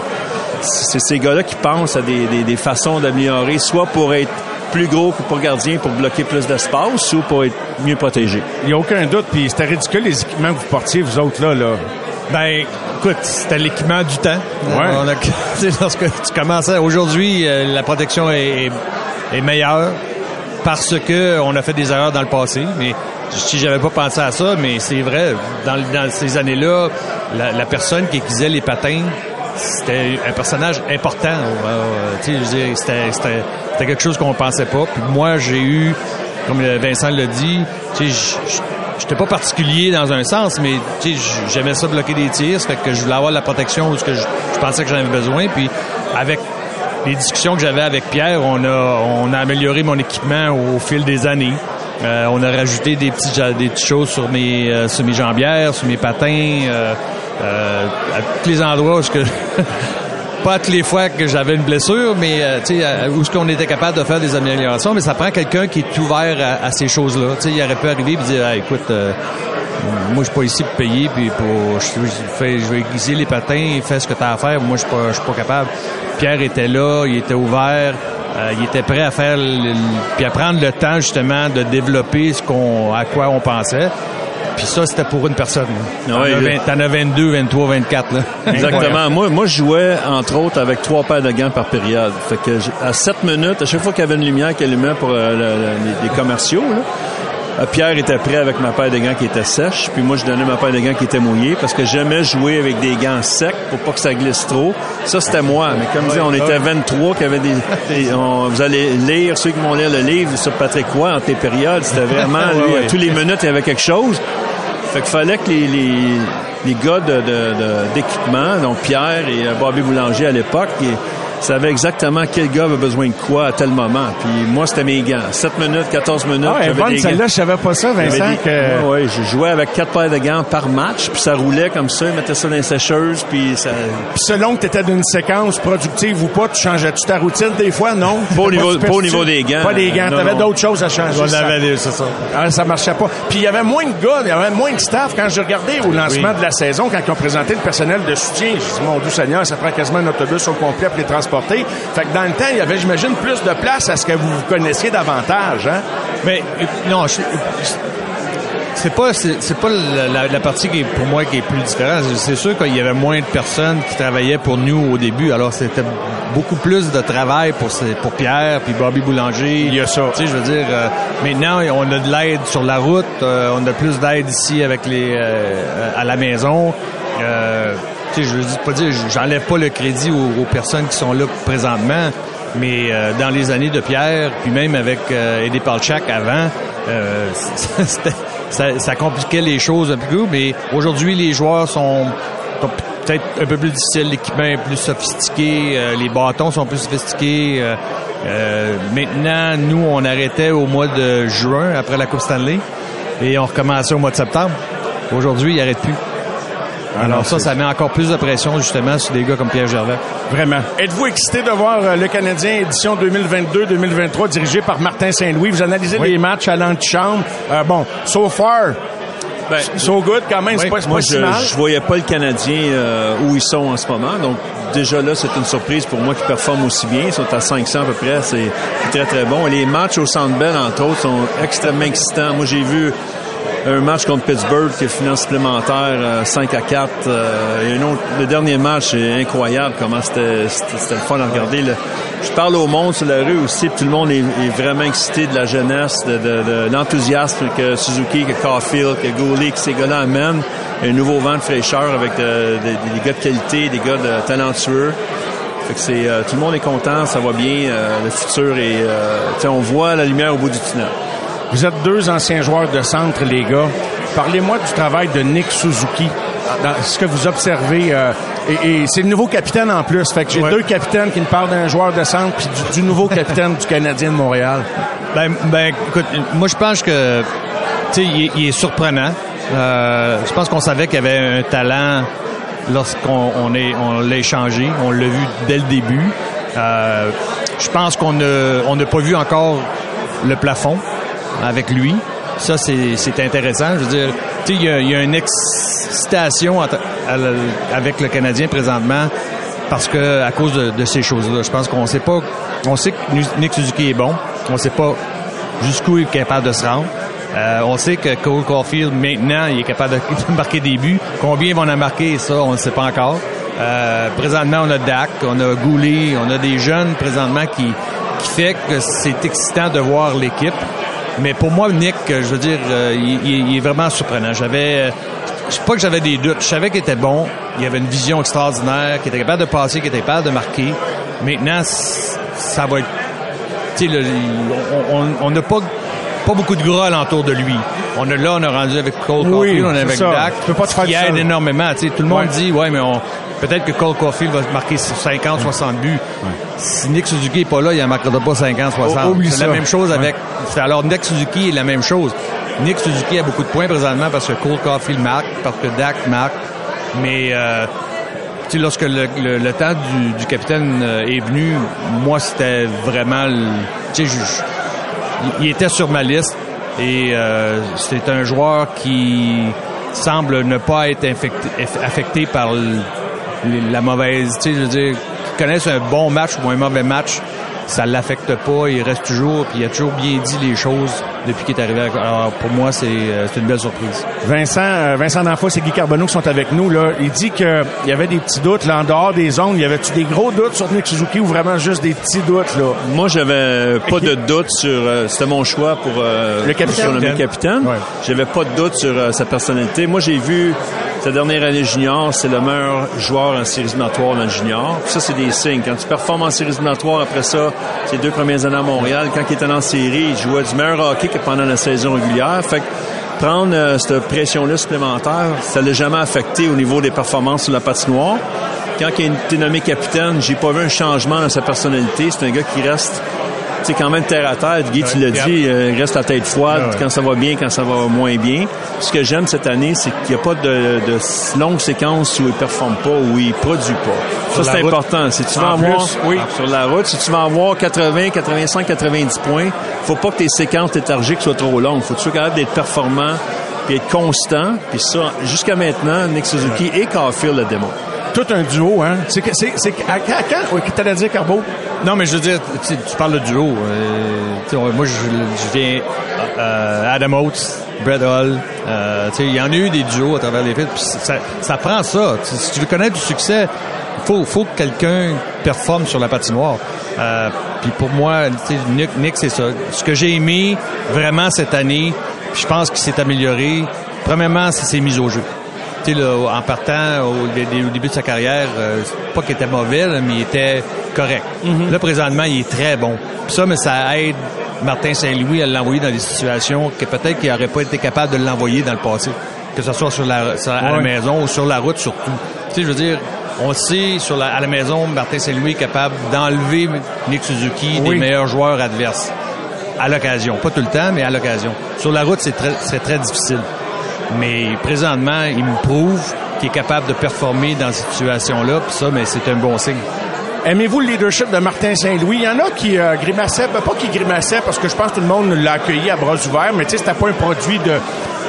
c'est ces gars-là qui pensent à des, des, des façons d'améliorer, soit pour être plus gros que pour gardien, pour bloquer plus d'espace, ou pour être mieux protégé. Il n'y a aucun doute, puis c'était ridicule les équipements que vous portiez, vous autres, là. là. Ben, écoute, c'était l'équipement du temps. Ouais. On a- [laughs] tu sais, lorsque tu commençais, aujourd'hui, euh, la protection est, est- est meilleure parce que on a fait des erreurs dans le passé. Mais si j'avais pas pensé à ça, mais c'est vrai, dans, dans ces années-là, la, la personne qui aiguisait les patins, c'était un personnage important. Euh, tu sais, je veux dire, c'était, c'était, c'était quelque chose qu'on pensait pas. Puis moi, j'ai eu, comme Vincent l'a dit, je- je- j'étais pas particulier dans un sens, mais j'aimais ça bloquer des tirs, fait que je voulais avoir la protection où ce que je, je pensais que j'en avais besoin. Puis avec les discussions que j'avais avec Pierre, on a, on a amélioré mon équipement au fil des années. Euh, on a rajouté des petites, des petites choses sur mes, euh, sur mes jambières, sur mes patins, euh, euh, à tous les endroits où que [laughs] pas toutes les fois que j'avais une blessure, mais euh, euh, où est-ce qu'on était capable de faire des améliorations, mais ça prend quelqu'un qui est ouvert à, ces choses-là. Il aurait pu arriver et dire, Ah, écoute, euh, moi je suis pas ici pour payer, puis pour, je, fais- je vais aiguiser les patins, fais ce que tu as à faire. Moi je suis pas, suis pas capable. Pierre était là, il était ouvert. euh, il était prêt à faire, le- puis à prendre le temps justement de développer ce qu'on, à quoi on pensait. Puis ça, c'était pour une personne. là. T'en as il- 20 T'en as 22, 23, 24. Là. Exactement. Moi, moi, je jouais, entre autres, avec trois paires de gants par période. Fait que à 7 minutes, à chaque fois qu'il y avait une lumière qui allumait pour euh, le- le- les, les commerciaux, là, euh, Pierre était prêt avec ma paire de gants qui était sèche, puis moi je donnais ma paire de gants qui était mouillée parce que j'aimais jouer avec des gants secs pour pas que ça glisse trop. Ça c'était moi, mais comme dit, on était 23 qui avaient des, des- on- vous allez lire ceux qui vont lire le livre sur Patrick Roy en tes périodes, c'était vraiment [laughs] lui à tous les minutes il y avait quelque chose. Fait qu'il fallait que les, les, les gars de, de- de- d'équipement, donc Pierre et euh, Bobby Boulanger à l'époque, ils savaient exactement quel gars avait besoin de quoi à tel moment. Puis moi, c'était mes gants. 7 minutes, 14 minutes. Ah, bonne, celle-là, je savais pas ça, Vincent, des- que... Ouais, ouais, je jouais avec quatre paires de gants par match, puis ça roulait comme ça, ils mettaient ça dans les sécheuses, puis ça... Puis selon que tu étais d'une séquence productive ou pas, tu changeais-tu ta routine des fois, non? Pas au niveau- super pas au stu- niveau des gants. Pas des gants, t'avais non. d'autres choses à changer. On ça. avait des- c'est ça. Ah, ça marchait pas. Puis il y avait moins de gars, il y avait moins de staff. Quand je regardais au lancement de la saison, quand ils ont présenté le personnel de soutien, je dis, mon Dieu Seigneur, ça prend quasiment un autobus au complet pour les transporter. Fait que dans le temps, il y avait, j'imagine, plus de place à ce que vous vous connaissiez davantage, hein? Mais euh, non, je- c'est pas c'est pas la, la- la partie qui est pour moi qui est plus différente. C'est sûr qu'il y avait moins de personnes qui travaillaient pour nous au début. Alors c'était beaucoup plus de travail pour pour Pierre puis Bobby Boulanger. Il y a ça. Tu sais, je veux dire, euh, maintenant on a de l'aide sur la route, euh, on a plus d'aide ici avec les euh, à la maison. Tu sais, je veux pas dire, j'enlève pas le crédit aux, personnes qui sont là présentement, mais euh, dans les années de Pierre, puis même avec euh, Eddie Palchak avant, euh, [laughs] ça, ça compliquait les choses un peu. Mais aujourd'hui, les joueurs sont peut-être un peu plus difficiles, l'équipement est plus sophistiqué, euh, les bâtons sont plus sophistiqués. euh, euh, maintenant, nous, on arrêtait au mois de juin après la Coupe Stanley et on recommençait au mois de septembre. Aujourd'hui, il n'arrête plus. Alors ça, ça met encore plus de pression justement sur des gars comme Pierre Gervais. Vraiment. Êtes-vous excité de voir euh, le Canadien édition 2022-2023 dirigé par Martin Saint-Louis? Vous analysez les matchs à l'antichambre. Euh, bon, so far, Ben, so good quand même, c'est pas, c'est Moi, pas je, si mal. je voyais pas le Canadien euh, où ils sont en ce moment. Donc, déjà là, c'est une surprise pour moi qu'ils performent aussi bien. Ils sont à 500 à peu près. C'est très, très bon. Les matchs au Centre Bell, entre autres, sont extrêmement excitants. Moi, j'ai vu un match contre Pittsburgh qui est finance supplémentaire 5 à 4. et un autre, le dernier match est incroyable comment c'était le fun à regarder. Je parle au monde sur la rue aussi, tout le monde est, vraiment excité de la jeunesse, de, l'enthousiasme que Suzuki, que Caulfield, que Gouli, que ces gars-là amènent. Un nouveau vent de fraîcheur avec des gars de qualité, des gars de talentueux. Tout le monde est content, ça va bien, le futur est, on voit la lumière au bout du tunnel. Vous êtes deux anciens joueurs de centre, les gars. Parlez-moi du travail de Nick Suzuki. Dans ce que vous observez, euh, et, c'est le nouveau capitaine en plus. Fait que j'ai deux capitaines qui me parlent d'un joueur de centre puis du, nouveau capitaine du Canadien de Montréal. Ben, ben écoute, moi je pense que tu sais, il, est surprenant. Euh, je pense qu'on savait qu'il y avait un talent lorsqu'on on est on l'a échangé. On l'a vu dès le début. Euh, je pense qu'on on n'a pas vu encore le plafond avec lui. Ça, c'est intéressant. Je veux dire, il y, a, y a une excitation avec le Canadien présentement parce que à cause de, ces choses-là. Je pense qu'on sait pas. On sait que Nick Suzuki est bon. On sait pas jusqu'où il est capable de se rendre. Euh, on sait que Cole Caulfield, maintenant, il est capable de marquer des buts. Combien ils vont en marquer, ça, on ne sait pas encore. Euh, présentement, on a Dak, on a Goulet, on a des jeunes présentement qui, qui fait que c'est excitant de voir l'équipe. Mais pour moi, Nick, je veux dire, euh, il, est vraiment surprenant. J'avais, je sais pas que j'avais des doutes. Je savais qu'il était bon. Il avait une vision extraordinaire, qu'il était capable de passer, qu'il était capable de marquer. Maintenant, ça va être, tu sais, on n'a pas pas beaucoup de gras alentour de lui. On a là, on a rendu avec Cole oui, on est avec Dak, tu peux pas te faire qui aide énormément. Tu sais, tout le monde dit, ouais, mais on, peut-être que Cole Caulfield va marquer 50, 60 buts. Si Nick Suzuki est pas là, il ne marquera pas 50, 60. C'est la même chose avec. Alors Nick Suzuki est la même chose. Nick Suzuki a beaucoup de points présentement parce que Cole Caulfield marque, parce que Dak marque. Mais euh, lorsque le, le, temps du, du, capitaine euh, est venu, moi c'était vraiment, tu sais, il était sur ma liste et euh, c'est un joueur qui semble ne pas être infecté, affecté par la mauvaise, tu sais, je veux dire, qui connaissent un bon match ou un mauvais match, ça l'affecte pas, il reste toujours, puis il a toujours bien dit les choses depuis qu'il est arrivé. Alors pour moi, c'est euh, une belle surprise. Vincent, euh, Vincent Danfos et Guy Carbonneau qui sont avec nous là, il dit qu'il y avait des petits doutes là en dehors des zones. Y avait-tu des gros doutes sur Nick Suzuki ou vraiment juste des petits doutes là? Moi, j'avais pas de doute sur. Euh, c'était mon choix pour le capitaine. le capitaine. J'avais pas de doute sur sa personnalité. Moi, j'ai vu sa dernière année junior, c'est le meilleur joueur en séries éliminatoires dans le junior. ça, c'est des signes. Quand tu performes en séries éliminatoires après ça, ses deux premières années à Montréal, quand il était en série, il jouait du meilleur hockey que pendant la saison régulière. Fait que prendre euh, cette pression-là supplémentaire, ça l'a jamais affecté au niveau des performances sur la patinoire. Quand il été nommé capitaine, j'ai pas vu un changement dans sa personnalité. C'est un gars qui reste c'est quand même terre à terre. Guy, tu l'as dit, euh, il reste la tête froide quand ça va bien, quand ça va moins bien. Ce que j'aime cette année, c'est qu'il n'y a pas de, de longue séquence où il performe pas, où il produit pas. ça, c'est important. Si tu vas avoir, oui. sur la route, si tu vas avoir 80, 85, 90 points, faut pas que tes séquences léthargiques soient trop longues. Faut que tu sois capable d'être performant puis être constant. Puis ça, jusqu'à maintenant, Nick Suzuki et Caulfield le démontrent tout un duo, hein? C'est que c'est c'est à, quand t'allais dire Carbo? Non, mais je veux dire, tu, parles de duo. Euh, moi, je, viens euh, Adam Oates, Brett Hall. Euh, il y en a eu des duos à travers les films. Ça, ça prend ça. si tu veux connaître du succès, faut, faut que quelqu'un performe sur la patinoire. Euh, puis pour moi, Nick, Nick c'est ça. Ce que j'ai aimé vraiment cette année, je pense qu'il s'est amélioré. Premièrement, c'est ses mises au jeu en partant au, début de sa carrière, euh, pas qu'il était mauvais, mais il était correct. Mhm. Là, présentement, il est très bon. ça, mais ça aide Martin Saint-Louis à l'envoyer dans des situations que peut-être qu'il n'aurait pas été capable de l'envoyer dans le passé. Que ce soit sur la, à la maison ou sur la route surtout. Tu sais, je veux dire, on sait sur la, à la maison, Martin Saint-Louis est capable d'enlever Nick Suzuki des meilleurs joueurs adverses. À l'occasion. Pas tout le temps, mais à l'occasion. Sur la route, c'est très, très difficile. Mais présentement, il me prouve qu'il est capable de performer dans cette situation-là. Puis ça, mais c'est un bon signe. Aimez-vous le leadership de Martin Saint-Louis? Il y en a qui euh, grimaçaient, ben, pas qui grimaçaient parce que je pense que tout le monde l'a accueilli à bras ouverts, mais tu sais, c'était pas un produit de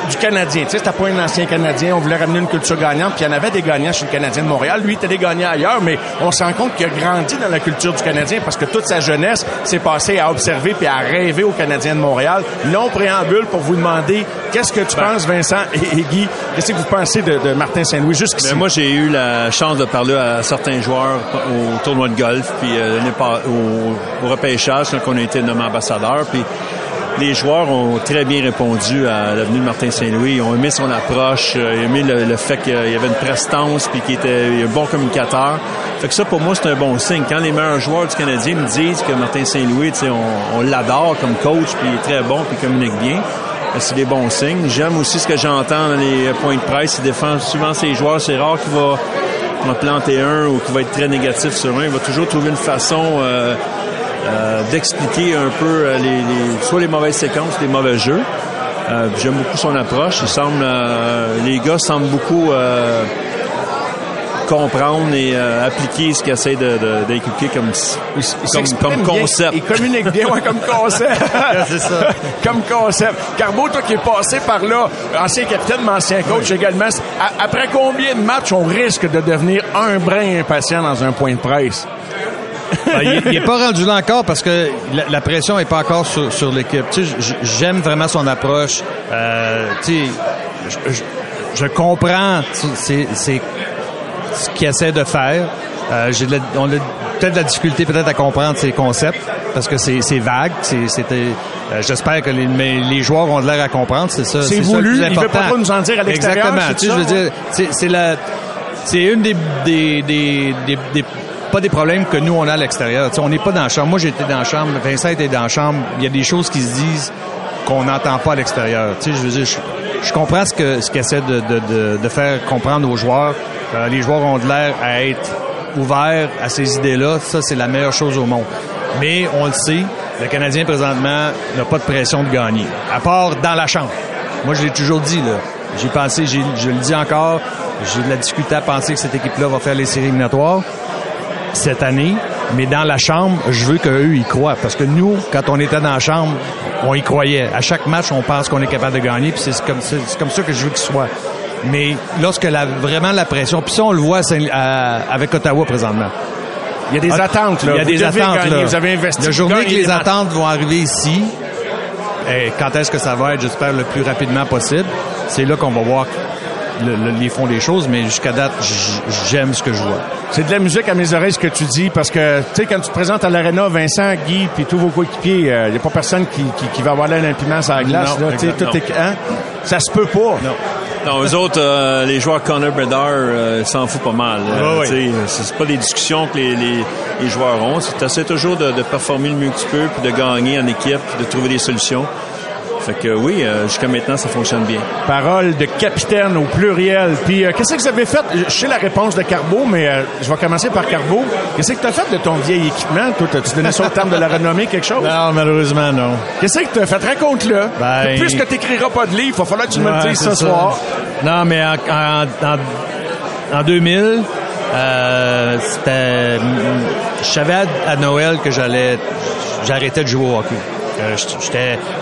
du Canadien. Tu sais, c'était pas un ancien Canadien. On voulait ramener une culture gagnante. Puis il y en avait des gagnants chez le Canadien de Montréal. Lui, il était des gagnants ailleurs. Mais on se rend compte qu'il a grandi dans la culture du Canadien parce que toute sa jeunesse s'est passée à observer puis à rêver au Canadien de Montréal. Long préambule pour vous demander qu'est-ce que tu penses, Vincent et, et Guy? Qu'est-ce que vous pensez de, de Martin Saint-Louis jusqu'ici? Ben, moi, j'ai eu la chance de parler à certains joueurs au tournoi de golf, puis euh, au, au repêchage, quand on a été nommé ambassadeur. Puis les joueurs ont très bien répondu à l'avenue de Martin Saint-Louis. Ils ont aimé son approche, euh, ils ont aimé le, fait qu'il y avait une prestance, puis qu'il était un bon communicateur. Fait que ça, pour moi, c'est un bon signe. Quand les meilleurs joueurs du Canadien me disent que Martin Saint-Louis, on, on l'adore comme coach, puis il est très bon, puis il communique bien, ben, c'est des bons signes. J'aime aussi ce que j'entends dans les points de presse. Il défend souvent ses joueurs. C'est rare qu'il va en planter un ou qu'il va être très négatif sur un. Il va toujours trouver une façon euh, euh, d'expliquer un peu euh, les, les- soit les mauvaises séquences, les mauvais jeux. Euh, J'aime beaucoup son approche. Il semble, euh, les gars semblent beaucoup euh, comprendre et euh, appliquer ce qu'il essaie d'inculquer comme, comme, comme bien. concept. Il communique bien, ouais, comme concept. [laughs] C'est ça. [laughs] comme concept. Carbo, toi qui es passé par là, ancien capitaine, mais ancien coach également, après combien de matchs on risque de devenir un brin impatient dans un point de presse? Ben, il, est- il est pas rendu là encore parce que la, la pression est pas encore sur, sur l'équipe. Tu sais, j- j'aime vraiment son approche. Euh, tu sais, je, je- je comprends tu sais, c'est c'est ce qu'il essaie de faire. Euh, j'ai de la- on a peut-être de la difficulté peut-être à comprendre ses concepts parce que c'est c'est vague. C'est- C'était. euh, J'espère que les, mais les joueurs ont de l'air à comprendre. C'est ça. C'est ça le voulu, plus il veut important. pas nous en dire à l'extérieur, Exactement. c'est Tu sais, je veux dire, c'est c'est la. C'est une des des, des, des, des- des problèmes que nous on a à l'extérieur. On n'est pas dans la chambre. Moi j'étais dans la chambre, Vincent était dans la chambre. Il y a des choses qui se disent qu'on n'entend pas à l'extérieur. Je comprends ce que ce qu'essaie de, faire comprendre aux joueurs. Euh, les joueurs ont de l'air à être ouverts à ces idées-là. Ça, c'est la meilleure chose au monde. Mais on le sait, le Canadien présentement n'a pas de pression de gagner, à part dans la chambre. Moi, je l'ai toujours dit. J'ai pensé, je le dis encore, j'ai de la difficulté à penser que cette équipe-là va faire les séries éliminatoires cette année, mais dans la chambre, je veux qu'eux y croient. Parce que nous, quand on était dans la chambre, on y croyait. À chaque match, on pense qu'on est capable de gagner, puis c'est comme, ça- c'est comme ça que je veux qu'il soit. Mais lorsque la, vraiment la pression, puis ça, on le voit à avec Ottawa présentement. Il y a des Ah, attentes, là. Il y a Vous des attentes. gagner, là. Vous avez investi. La journée que les attentes vont arriver ici, eh, quand est-ce que ça va être, j'espère, le plus rapidement possible, c'est là qu'on va voir le- le- les fonds des choses, mais jusqu'à date, j'aime ce que je vois. C'est de la musique à mes oreilles ce que tu dis parce que tu sais quand tu te présentes à l'arena Vincent, Guy puis tous vos coéquipiers, il n'y a pas personne qui, qui, qui va avoir l'air d'un sur la glace Non, là, tu sais, exact, tout est hein? Ça se peut pas. Non. Non, eux autres, euh, les joueurs Connor Bedard euh, s'en foutent pas mal. Euh, sais, C'est c'est pas des discussions que les, les, les joueurs ont. Essaies toujours de, de performer le mieux que tu peux, puis de gagner en équipe, puis de trouver des solutions. Fait que oui, euh, jusqu'à maintenant, ça fonctionne bien. Parole de capitaine au pluriel. Puis euh, qu'est-ce que vous avez fait? Je sais la réponse de Carbo, mais euh, je vais commencer par Carbo. Qu'est-ce que tu as fait de ton vieil équipement? Toi, tu donné ça au terme de la renommée quelque chose? Non, malheureusement, non. Qu'est-ce que tu as fait? Raconte-le. Ben- Puisque tu n'écriras pas de livre, il va falloir que tu me le dises ce ça. soir. Non, mais en, en, en, en 2000, euh, c'était... Je savais à, à Noël que j'allais... J'arrêtais de jouer au hockey. Euh,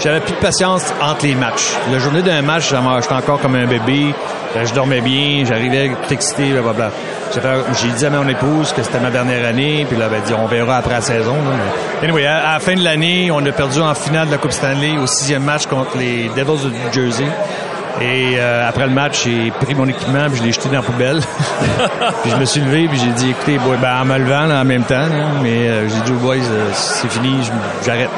j'avais plus de patience entre les matchs. La journée d'un match, j'étais encore comme un bébé. Euh, Je dormais bien, j'arrivais excité, blablabla. J'ai, j'ai dit à mon épouse que c'était ma dernière année, puis là, elle a dit, on verra après la saison. là. Anyway, à, la fin de l'année, on a perdu en finale de la Coupe Stanley au sixième match contre les Devils de New Jersey. Et euh, après le match, j'ai pris mon équipement puis je l'ai jeté dans la poubelle. [laughs] puis je me suis levé puis j'ai dit écoutez, boy, ben, en me levant là, en même temps, là, mais euh, j'ai dit aux boys, euh, c'est fini, j'arrête.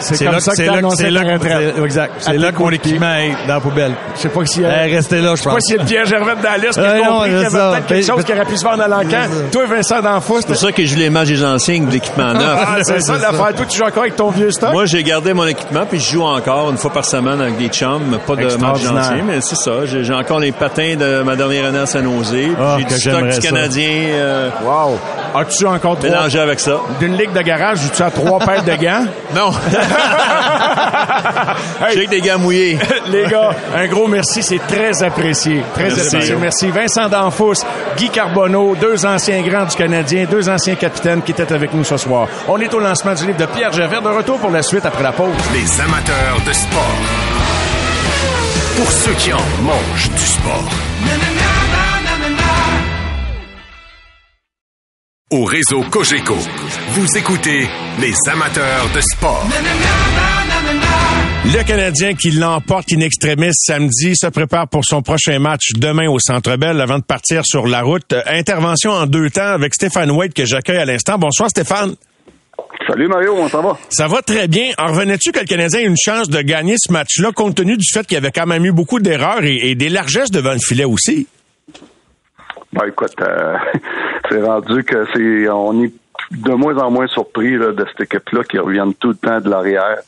C'est comme ça que là, là, exact. C'est là que mon équipement est dans la poubelle. Je sais pas s'il y a... Euh, restez là, je Je sais pas pense. y a Pierre Gervais dans la liste, mais j'ai non, compris qu'il y avait peut-être quelque chose qui aurait pu se vendre à l'encan. [laughs] Toi, Vincent D'Anfos, C'est pour ça que je joue les matchs des anciens avec de l'équipement [laughs] neuf. Ah, c'est [laughs] ça l'affaire. Toi, tu joues encore avec ton vieux stock? Moi, j'ai gardé mon équipement, puis je joue encore une fois par semaine avec des chums. Pas de matchs Extraordinaire. anciens, mais c'est ça. J'ai encore les patins de ma dernière année à San Jose. puis Ah, j'ai que du stock j'aimerais du ça. Canadien euh, Wow. As-tu encore trois... mélangé avec ça. D'une ligue de garage, tu as trois paires de gants? [laughs] Non. [laughs] J'ai des gars mouillés. [laughs] Les gars, un gros merci, c'est très apprécié. Très Merci, apprécié. Mario. Merci. Vincent Danfous, Guy Carbonneau, deux anciens grands du Canadien, deux anciens capitaines qui étaient avec nous ce soir. On est au lancement du livre de Pierre Gervais. De retour pour la suite après la pause. Les amateurs de sport. Pour ceux qui en mangent du sport. Au réseau Cogeco, vous écoutez les amateurs de sport. Le Canadien qui l'emporte in extremis samedi se prépare pour son prochain match demain au Centre Bell avant de partir sur la route. Intervention en deux temps avec Stéphane White que j'accueille à l'instant. Bonsoir Stéphane. Salut Mario, comment ça va? Ça va très bien. En revenais-tu que le Canadien ait une chance de gagner ce match-là compte tenu du fait qu'il y avait quand même eu beaucoup d'erreurs et, et des largesses devant le filet aussi? Ben écoute, euh, c'est rendu que c'est on est de moins en moins surpris là, de cette équipe-là qui reviennent tout le temps de l'arrière.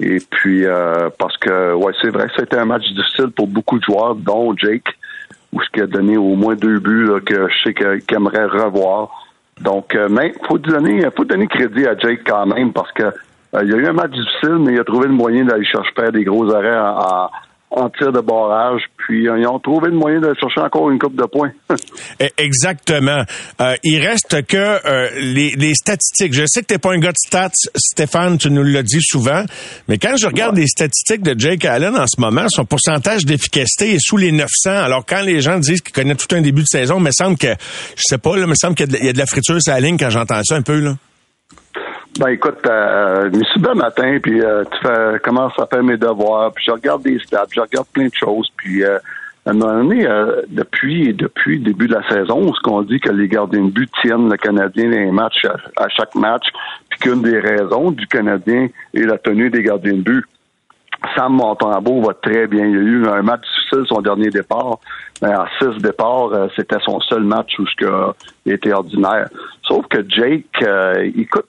Et puis euh, parce que ouais, c'est vrai que c'était un match difficile pour beaucoup de joueurs, dont Jake, où ce qui a donné au moins deux buts là, que je sais qu'il aimerait revoir. Donc, euh, mais faut donner, faut donner crédit à Jake quand même parce que euh, il y a eu un match difficile, mais il a trouvé le moyen d'aller chercher des gros arrêts en, en- tir de barrage. Puis euh, ils ont trouvé le moyen d'aller chercher encore une coupe de points. [laughs] Eh, Exactement. Euh, il reste que euh, les, les statistiques. Je sais que t'es pas un gars de stats, Stéphane, tu nous l'as dit souvent, mais quand je regarde les statistiques de Jake Allen en ce moment, son pourcentage d'efficacité est sous les 900. Alors quand les gens disent qu'il connaît tout un début de saison, il me semble que, je sais pas, là, il me semble qu'il y de- y a de la friture sur la ligne quand j'entends ça un peu là. Ben écoute, euh, je me suis levé matin, puis euh, tu fais, commence à faire mes devoirs, puis je regarde des stats, je regarde plein de choses, puis euh, à un moment donné, euh, depuis depuis le début de la saison, ce qu'on dit que les gardiens de but tiennent le Canadien les matchs à, à chaque match, puis qu'une des raisons du Canadien est la tenue des gardiens de but. Sam Montembeau va très bien. Il y a eu un match difficile, son dernier départ. Mais en six départs, euh, c'était son seul match où ce il était ordinaire. Sauf que Jake, euh, écoute,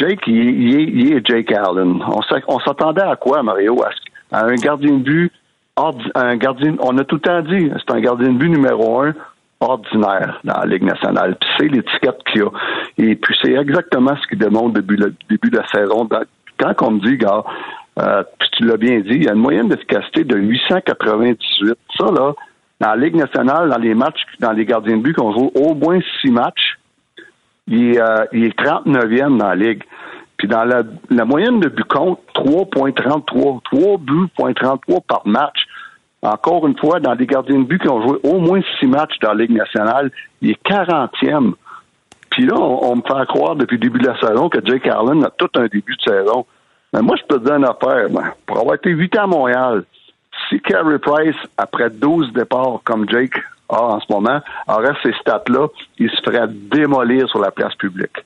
Jake, il, est- Jake Allen. On s'a- on s'attendait à quoi, Mario? À, un gardien de but, un on a tout le temps dit, c'est un gardien de but numéro un ordinaire dans la Ligue nationale. Puis c'est l'étiquette qu'il a. Et puis c'est exactement ce qu'il démontre depuis le début de la saison. Quand on me dit, gars, euh, puis tu l'as bien dit, il y a une moyenne d'efficacité de 898. Ça, là, dans la Ligue nationale, dans les matchs, dans les gardiens de but qu'on joue au moins six matchs, il est, euh, il est 39e dans la Ligue. Puis dans la, la moyenne de but compte, 3.33. 3 buts, point 33 par match. Encore une fois, dans les gardiens de but qui ont joué au moins six matchs dans la Ligue nationale, il est 40e. Puis là, on, on me fait croire depuis le début de la saison que Jake Allen a tout un début de saison. Mais moi, je peux te dire une affaire. Ben, pour avoir été 8 ans à Montréal, si Carey Price, après 12 départs comme Jake a en ce moment, aurait ces stats-là, il se ferait démolir sur la place publique.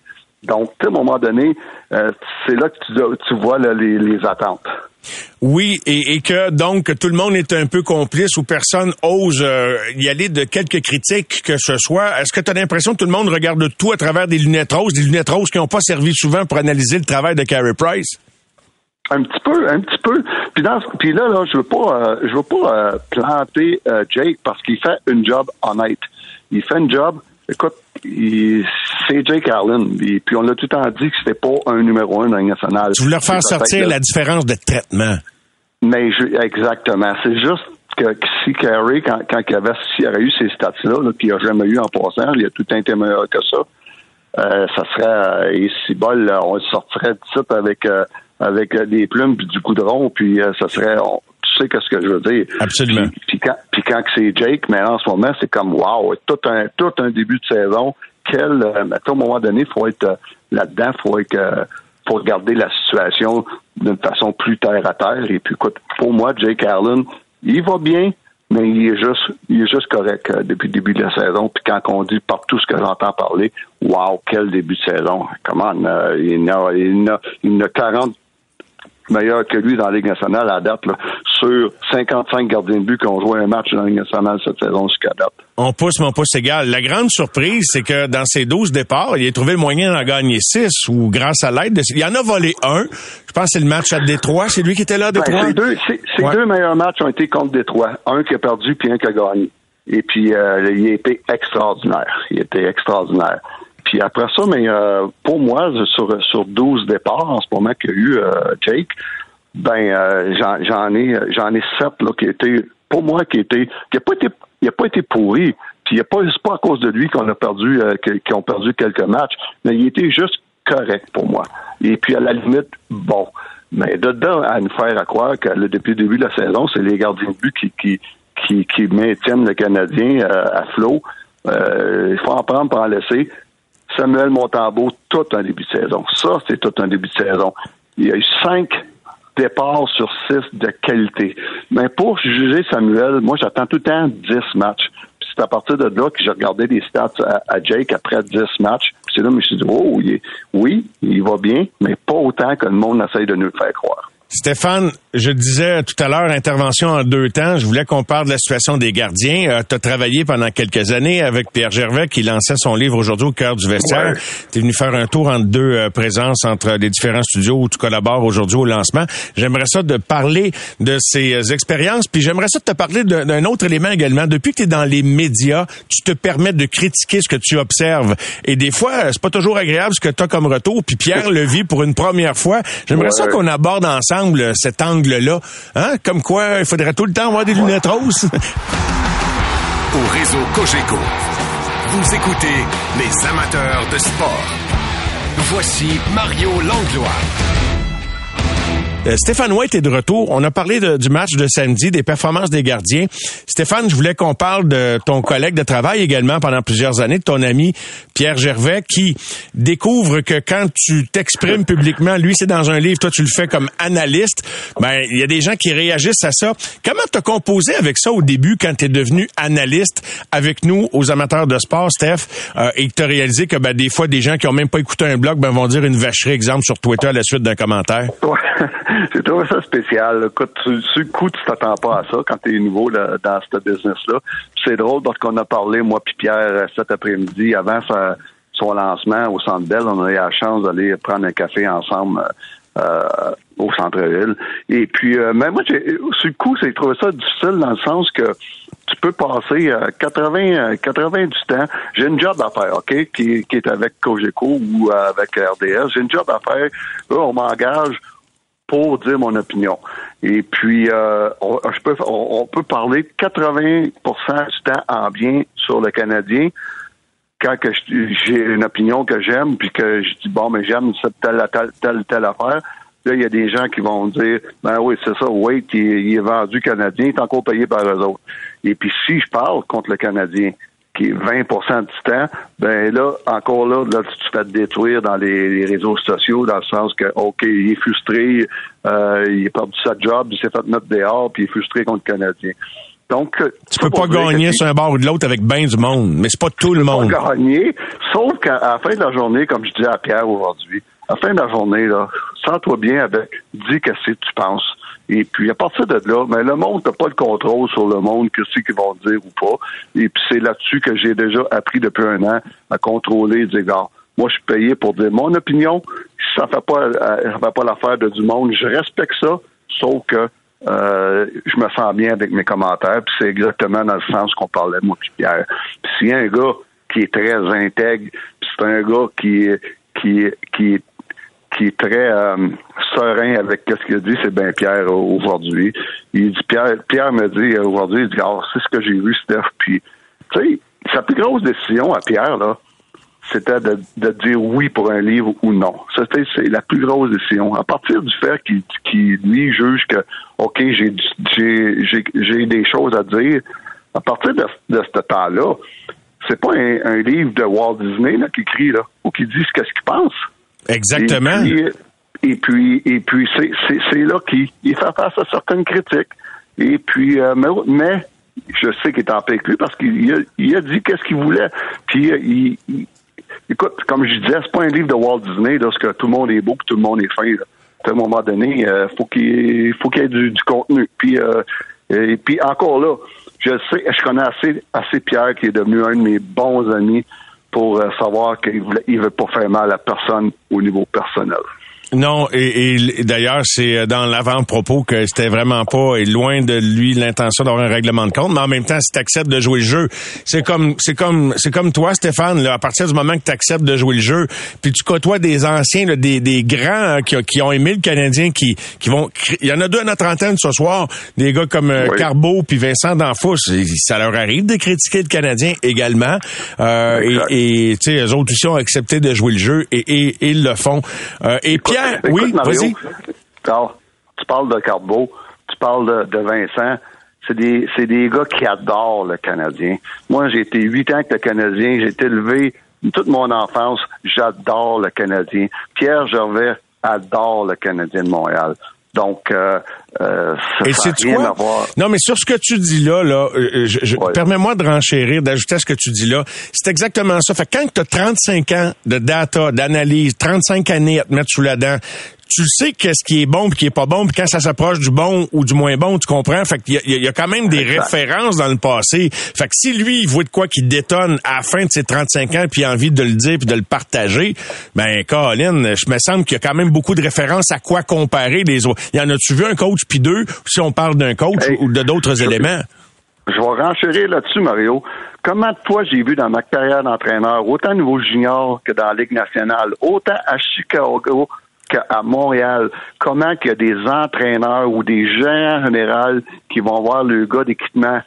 Donc, à un moment donné, euh, c'est là que tu, vois les, attentes. Oui, et, que donc tout le monde est un peu complice ou personne ose euh, y aller de quelques critiques que ce soit. Est-ce que tu as l'impression que tout le monde regarde tout à travers des lunettes roses, des lunettes roses qui n'ont pas servi souvent pour analyser le travail de Carey Price? Un petit peu, un petit peu. Puis, dans, puis là, là, je veux pas, euh, je veux pas euh, planter euh, Jake parce qu'il fait une job honnête. Il fait une job. Écoute, il- c'est Jake Allen. Et puis on l'a tout le temps dit que c'était pas un numéro un dans le national. Tu voulais peut-être sortir la différence de traitement. Mais je- exactement. C'est juste que, si Carey, quand, quand il avait, aurait eu ces stats-là, là, qu'il n'a jamais eu en passant, il a tout été meilleur que ça. Euh, ça serait, euh, et si bol, on sortirait de site avec euh, avec euh, des plumes puis du goudron, puis euh, ça serait, on- tu sais qu'est-ce que je veux dire. Absolument. Puis, puis quand, puis quand c'est Jake, mais en ce moment, c'est comme wow, tout un tout un début de saison. Quel, euh, à un moment donné, faut être là-dedans, faut être, faut regarder la situation d'une façon plus terre à terre. Et puis, écoute, pour moi, Jake Allen, il va bien, mais il est juste, il est juste correct depuis le début de la saison. Puis quand on dit partout ce que j'entends parler, wow, quel début de saison. Comment euh, il a, il a, il a 40 meilleurs que lui dans la Ligue nationale à date, là, sur 55 gardiens de but qui ont joué un match dans la Ligue nationale cette saison jusqu'à date. On pousse, mais on pousse égal. La grande surprise, c'est que dans ses 12 départs, il a trouvé le moyen d'en gagner 6 ou grâce à l'aide de... Il en a volé un. Je pense que c'est le match à Détroit. C'est lui qui était là à Ben, Détroit? ces deux, Ouais. meilleurs matchs ont été contre Détroit. Un qui a perdu puis un qui a gagné. Et puis, euh, il a été extraordinaire. Il était extraordinaire. Puis après ça, mais euh, pour moi, sur, sur 12 départs en ce moment qu'il y a eu euh, Jake, ben euh, j'en, ai j'en ai sept là, qui étaient pour moi qui étaient qui a pas été il a pas été pourri. Puis a pas c'est pas à cause de lui qu'on a perdu perdu quelques matchs, mais il était juste correct pour moi. Et puis à la limite, bon, Mais dedans, à nous faire à croire que depuis le début de la saison, c'est les gardiens de but qui, qui, qui, maintiennent le Canadien à flot. Il faut en prendre pour en laisser. Samuel Montambeau, tout un début de saison. Ça, c'est tout un début de saison. Il y a eu cinq départs sur six de qualité. Mais pour juger Samuel, moi, j'attends tout le temps dix matchs. Puis c'est à partir de là que j'ai regardé les stats à, Jake après dix matchs. Puis c'est là que je me suis dit, oh, oui, il va bien, mais pas autant que le monde essaye de nous le faire croire. Stéphane, je disais tout à l'heure, intervention en deux temps. Je voulais qu'on parle de la situation des gardiens. Euh, tu as travaillé pendant quelques années avec Pierre Gervais qui lançait son livre aujourd'hui au cœur du vestiaire. Tu es venu faire un tour entre deux euh, présences entre les différents studios où tu collabores aujourd'hui au lancement. J'aimerais ça de parler de ces euh, expériences, puis j'aimerais ça de te parler d'un autre élément également. Depuis que tu es dans les médias, tu te permets de critiquer ce que tu observes. Et des fois, c'est pas toujours agréable ce que tu as comme retour, puis Pierre [laughs] le vit pour une première fois. J'aimerais ça qu'on aborde ensemble cet angle-là. Hein? Comme quoi, il faudrait tout le temps avoir des lunettes roses. [laughs] Au réseau Cogeco, vous écoutez les amateurs de sport. Voici Mario Langlois. Euh, Stéphane White est de retour. On a parlé du match de samedi, des performances des gardiens. Stéphane, je voulais qu'on parle de ton collègue de travail également pendant plusieurs années, de ton ami Pierre Gervais, qui découvre que quand tu t'exprimes publiquement, lui c'est dans un livre, toi tu le fais comme analyste, ben il y a des gens qui réagissent à ça. Comment t'as composé avec ça au début quand t'es devenu analyste avec nous aux amateurs de sport, Steph, euh, et que t'as réalisé que ben, des fois des gens qui ont même pas écouté un blog ben, vont dire une vacherie, exemple sur Twitter à la suite d'un commentaire? [laughs] [laughs] J'ai trouvé ça spécial. Écoute, sur le coup, tu t'attends pas à ça quand tu es nouveau dans ce business-là. C'est drôle parce qu'on a parlé, moi puis Pierre, euh, cet après-midi, avant son lancement au Centre Bell. On a eu la chance d'aller prendre un café ensemble euh, euh, au centre-ville. Et puis, mais moi, sur le coup, j'ai trouvé ça difficile dans le sens que tu peux passer 80, 80 du temps. J'ai une job à faire, OK, qui, qui est avec Cogeco ou avec RDS. J'ai une job à faire. Là, on m'engage pour dire mon opinion. Et puis, euh, on, peut parler 80% du temps en bien sur le Canadien quand que j'ai une opinion que j'aime, puis que je dis, bon, mais j'aime cette telle, telle, telle, telle affaire. Là, il y a des gens qui vont dire, ben oui, c'est ça, Wait, il, il, est vendu Canadien, il est encore payé par eux autres. Et puis, si je parle contre le Canadien, qui est 20 du temps, ben là, encore là, là, tu te fais détruire dans les, réseaux sociaux, dans le sens que, OK, il est frustré, euh, il a perdu sa job, il s'est fait mettre dehors, puis il est frustré contre le Canadien. Donc, euh, tu peux pas gagner sur un bord ou de l'autre avec bien du monde, mais c'est pas tout le monde. Tu peux pas gagner, sauf qu'à la fin de la journée, comme je disais à Pierre aujourd'hui, à la fin de la journée, là, sens-toi bien avec, dis qu'est-ce que tu penses. Et puis, à partir de là, mais le monde n'a pas le contrôle sur le monde, que ce qu'ils vont dire ou pas. Et puis, c'est là-dessus que j'ai déjà appris depuis un an à contrôler dire, gars, moi, je suis payé pour dire mon opinion. Ça ne fait pas, euh, ça pas l'affaire de du monde, je respecte ça, sauf que euh, je me sens bien avec mes commentaires. Puis c'est exactement dans le sens qu'on parlait, moi puis Pierre. Puis s'il y a un gars qui est très intègre, puis c'est un gars qui, qui, qui est qui est très euh, serein avec ce qu'il a dit, c'est bien Pierre aujourd'hui. Il dit Pierre, Pierre me dit aujourd'hui, il dit oh, c'est ce que j'ai vu, Steph. Puis, tu sais, sa plus grosse décision à Pierre là, c'était de, dire oui pour un livre ou non. C'était c'est la plus grosse décision. À partir du fait qu'il lui juge que ok j'ai j'ai des choses à dire. À partir de, ce temps-là, c'est pas un, livre de Walt Disney qui écrit là ou qui dit ce qu'est-ce qu'il pense. Exactement. Et puis, et puis, c'est là qu'il fait face à certaines critiques. Et puis, euh, mais, je sais qu'il est en paix avec lui parce qu'il a, dit qu'est-ce qu'il voulait. Puis, euh, il, écoute, comme je disais, c'est pas un livre de Walt Disney lorsque tout le monde est beau, que tout le monde est fin. À un moment donné, euh, faut qu'il faut qu'il y ait du, contenu. Puis, et puis encore là, je sais, je connais assez, assez Pierre qui est devenu un de mes bons amis pour euh, savoir qu'il ne veut pas faire mal à personne au niveau personnel. Non, et, d'ailleurs, c'est euh, dans l'avant-propos que c'était vraiment pas loin de lui l'intention d'avoir un règlement de compte, mais en même temps, si tu acceptes de jouer le jeu, c'est comme c'est comme c'est comme toi, Stéphane, là, à partir du moment que tu acceptes de jouer le jeu, puis tu côtoies des anciens, des, des grands hein, qui, qui, ont aimé le Canadien, qui, qui vont. Il y en a deux à notre trentaine ce soir, des gars comme euh, Carbeau puis Vincent D'Anfous, ça leur arrive de critiquer le Canadien également. Euh, et tu sais, eux autres aussi ont accepté de jouer le jeu et, et, ils le font. Euh, et Pierre, oui, vas-y. Alors, tu parles de Carbo, tu parles de, de Vincent, c'est des, c'est des gars qui adorent le Canadien. Moi, j'ai été huit ans avec le Canadien, j'ai été élevé toute mon enfance, j'adore le Canadien. Pierre Gervais adore le Canadien de Montréal. Donc, euh, euh, ça Et c'est rien quoi? Non, mais sur ce que tu dis là, là, euh, je- je- Ouais. permets-moi de renchérir, d'ajouter à ce que tu dis là. C'est exactement ça. Fait que quand tu as 35 ans de data, d'analyse, 35 années à te mettre sous la dent, tu sais qu'est-ce qui est bon puis qui est pas bon, puis quand ça s'approche du bon ou du moins bon, tu comprends? Fait qu'il y il y a quand même des Exact. références dans le passé. Fait que si lui, il voit de quoi qui détonne à la fin de ses 35 ans puis il a envie de le dire puis de le partager, ben, Colin, je me semble qu'il y a quand même beaucoup de références à quoi comparer les autres. Y en a-tu vu un coach puis deux, si on parle d'un coach Hey, ou de d'autres éléments? Je vais renchérir là-dessus, Mario. Comment de fois j'ai vu dans ma carrière d'entraîneur, autant au niveau junior que dans la Ligue nationale, autant à Chicago qu'à Montréal, comment qu'il y a des entraîneurs ou des gérants généraux qui vont voir le gars d'équipement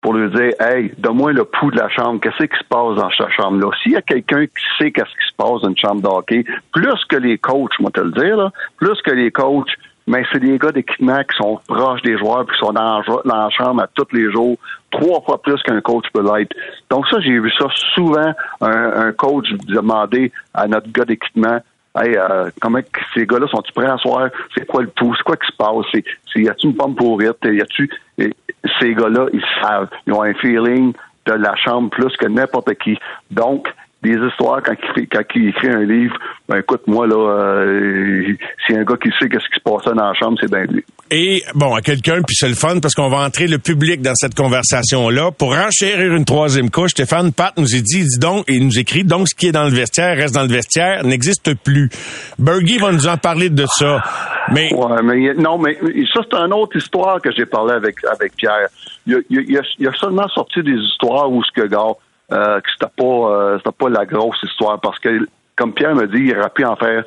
pour lui dire Hey, donne-moi le pouls de la chambre, qu'est-ce qui se passe dans cette chambre-là? S'il y a quelqu'un qui sait qu'est-ce qui se passe dans une chambre de hockey, plus que les coachs, moi te le dire, plus que les coachs, mais c'est des gars d'équipement qui sont proches des joueurs qui sont dans, la jo- dans la chambre à tous les jours, trois fois plus qu'un coach peut l'être. Donc ça, j'ai vu ça souvent, un, un coach demander à notre gars d'équipement Hey, euh, comment ces gars-là sont-ils prêts à soir? C'est quoi le pouls? C'est quoi qui se passe? Y a-tu une pomme pourrite? Y a-tu, ces gars-là, ils savent. Ils ont un feeling de la chambre plus que n'importe qui. Donc, des histoires, quand il, fait- quand il écrit un livre, ben écoute, moi, là, euh, s'il y a un gars qui sait qu'est-ce qui se passait dans la chambre, c'est bien lui. Et bon, à quelqu'un, puis c'est le fun parce qu'on va entrer le public dans cette conversation-là. Pour enchérir une troisième couche, Stéphane Pat nous a dit, dis donc, et il nous écrit, donc ce qui est dans le vestiaire reste dans le vestiaire, n'existe plus. Bergie va nous en parler de ça. Mais Ouais, mais non, mais ça, c'est une autre histoire que j'ai parlé avec, avec Pierre. Il a, il, a, il a- il a seulement sorti des histoires où ce que, gars, euh, que c'était pas, euh, c'était pas la grosse histoire parce que, comme Pierre me dit, il aurait pu en faire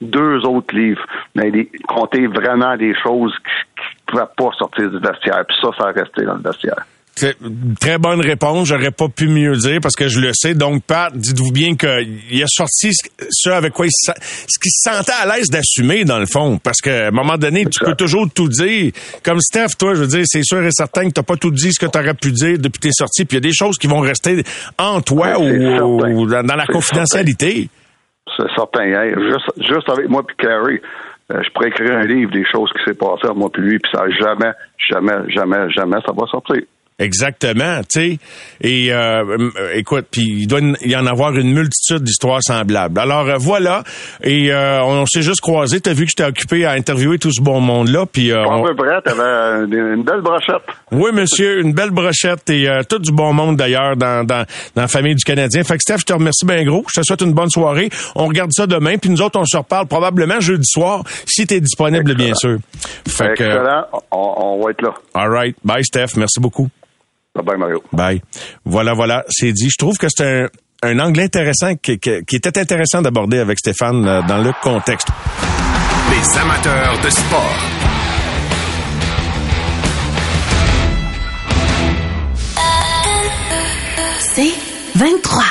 deux autres livres, mais il compter vraiment des choses qui, qui pouvaient pas sortir du vestiaire. Puis ça, ça a resté dans le vestiaire. Très bonne réponse, j'aurais pas pu mieux dire parce que je le sais. Donc, Pat, dites-vous bien qu'il a sorti ce- avec quoi il se, ce qu'il se sentait à l'aise d'assumer, dans le fond. Parce qu'à un moment donné, tu peux toujours tout dire. Comme Steph, toi, je veux dire, c'est sûr et certain que t'as pas tout dit ce que tu aurais pu dire depuis tes sorties. Puis il y a des choses qui vont rester en toi Ouais, ou, dans, la confidentialité. C'est certain. Juste, juste avec moi puis Carrie, euh, je pourrais écrire un livre des choses qui s'est passé à moi puis lui, puis ça jamais, jamais, jamais, jamais, ça va sortir. Exactement, tu sais. Et euh, euh, écoute, puis il doit y en avoir une multitude d'histoires semblables. Alors euh, voilà, et euh, on s'est juste croisés. T'as vu que j'étais occupé à interviewer tout ce bon monde-là, puis euh, on- près, t'avais une, belle brochette. oui monsieur, une belle brochette et euh, tout du bon monde d'ailleurs dans, dans dans la famille du Canadien. Fait que Steph, je te remercie bien gros. Je te souhaite une bonne soirée. On regarde ça demain, puis nous autres on se reparle probablement jeudi soir si t'es disponible bien sûr. Fait que, Excellent. On, on va être là. all right, bye Steph, merci beaucoup. Bye bye, Mario. Bye. Voilà, voilà, c'est dit. Je trouve que c'est un, un angle intéressant qui, qui- qui était intéressant d'aborder avec Stéphane euh, dans le contexte. Les amateurs de sport. C'est 23.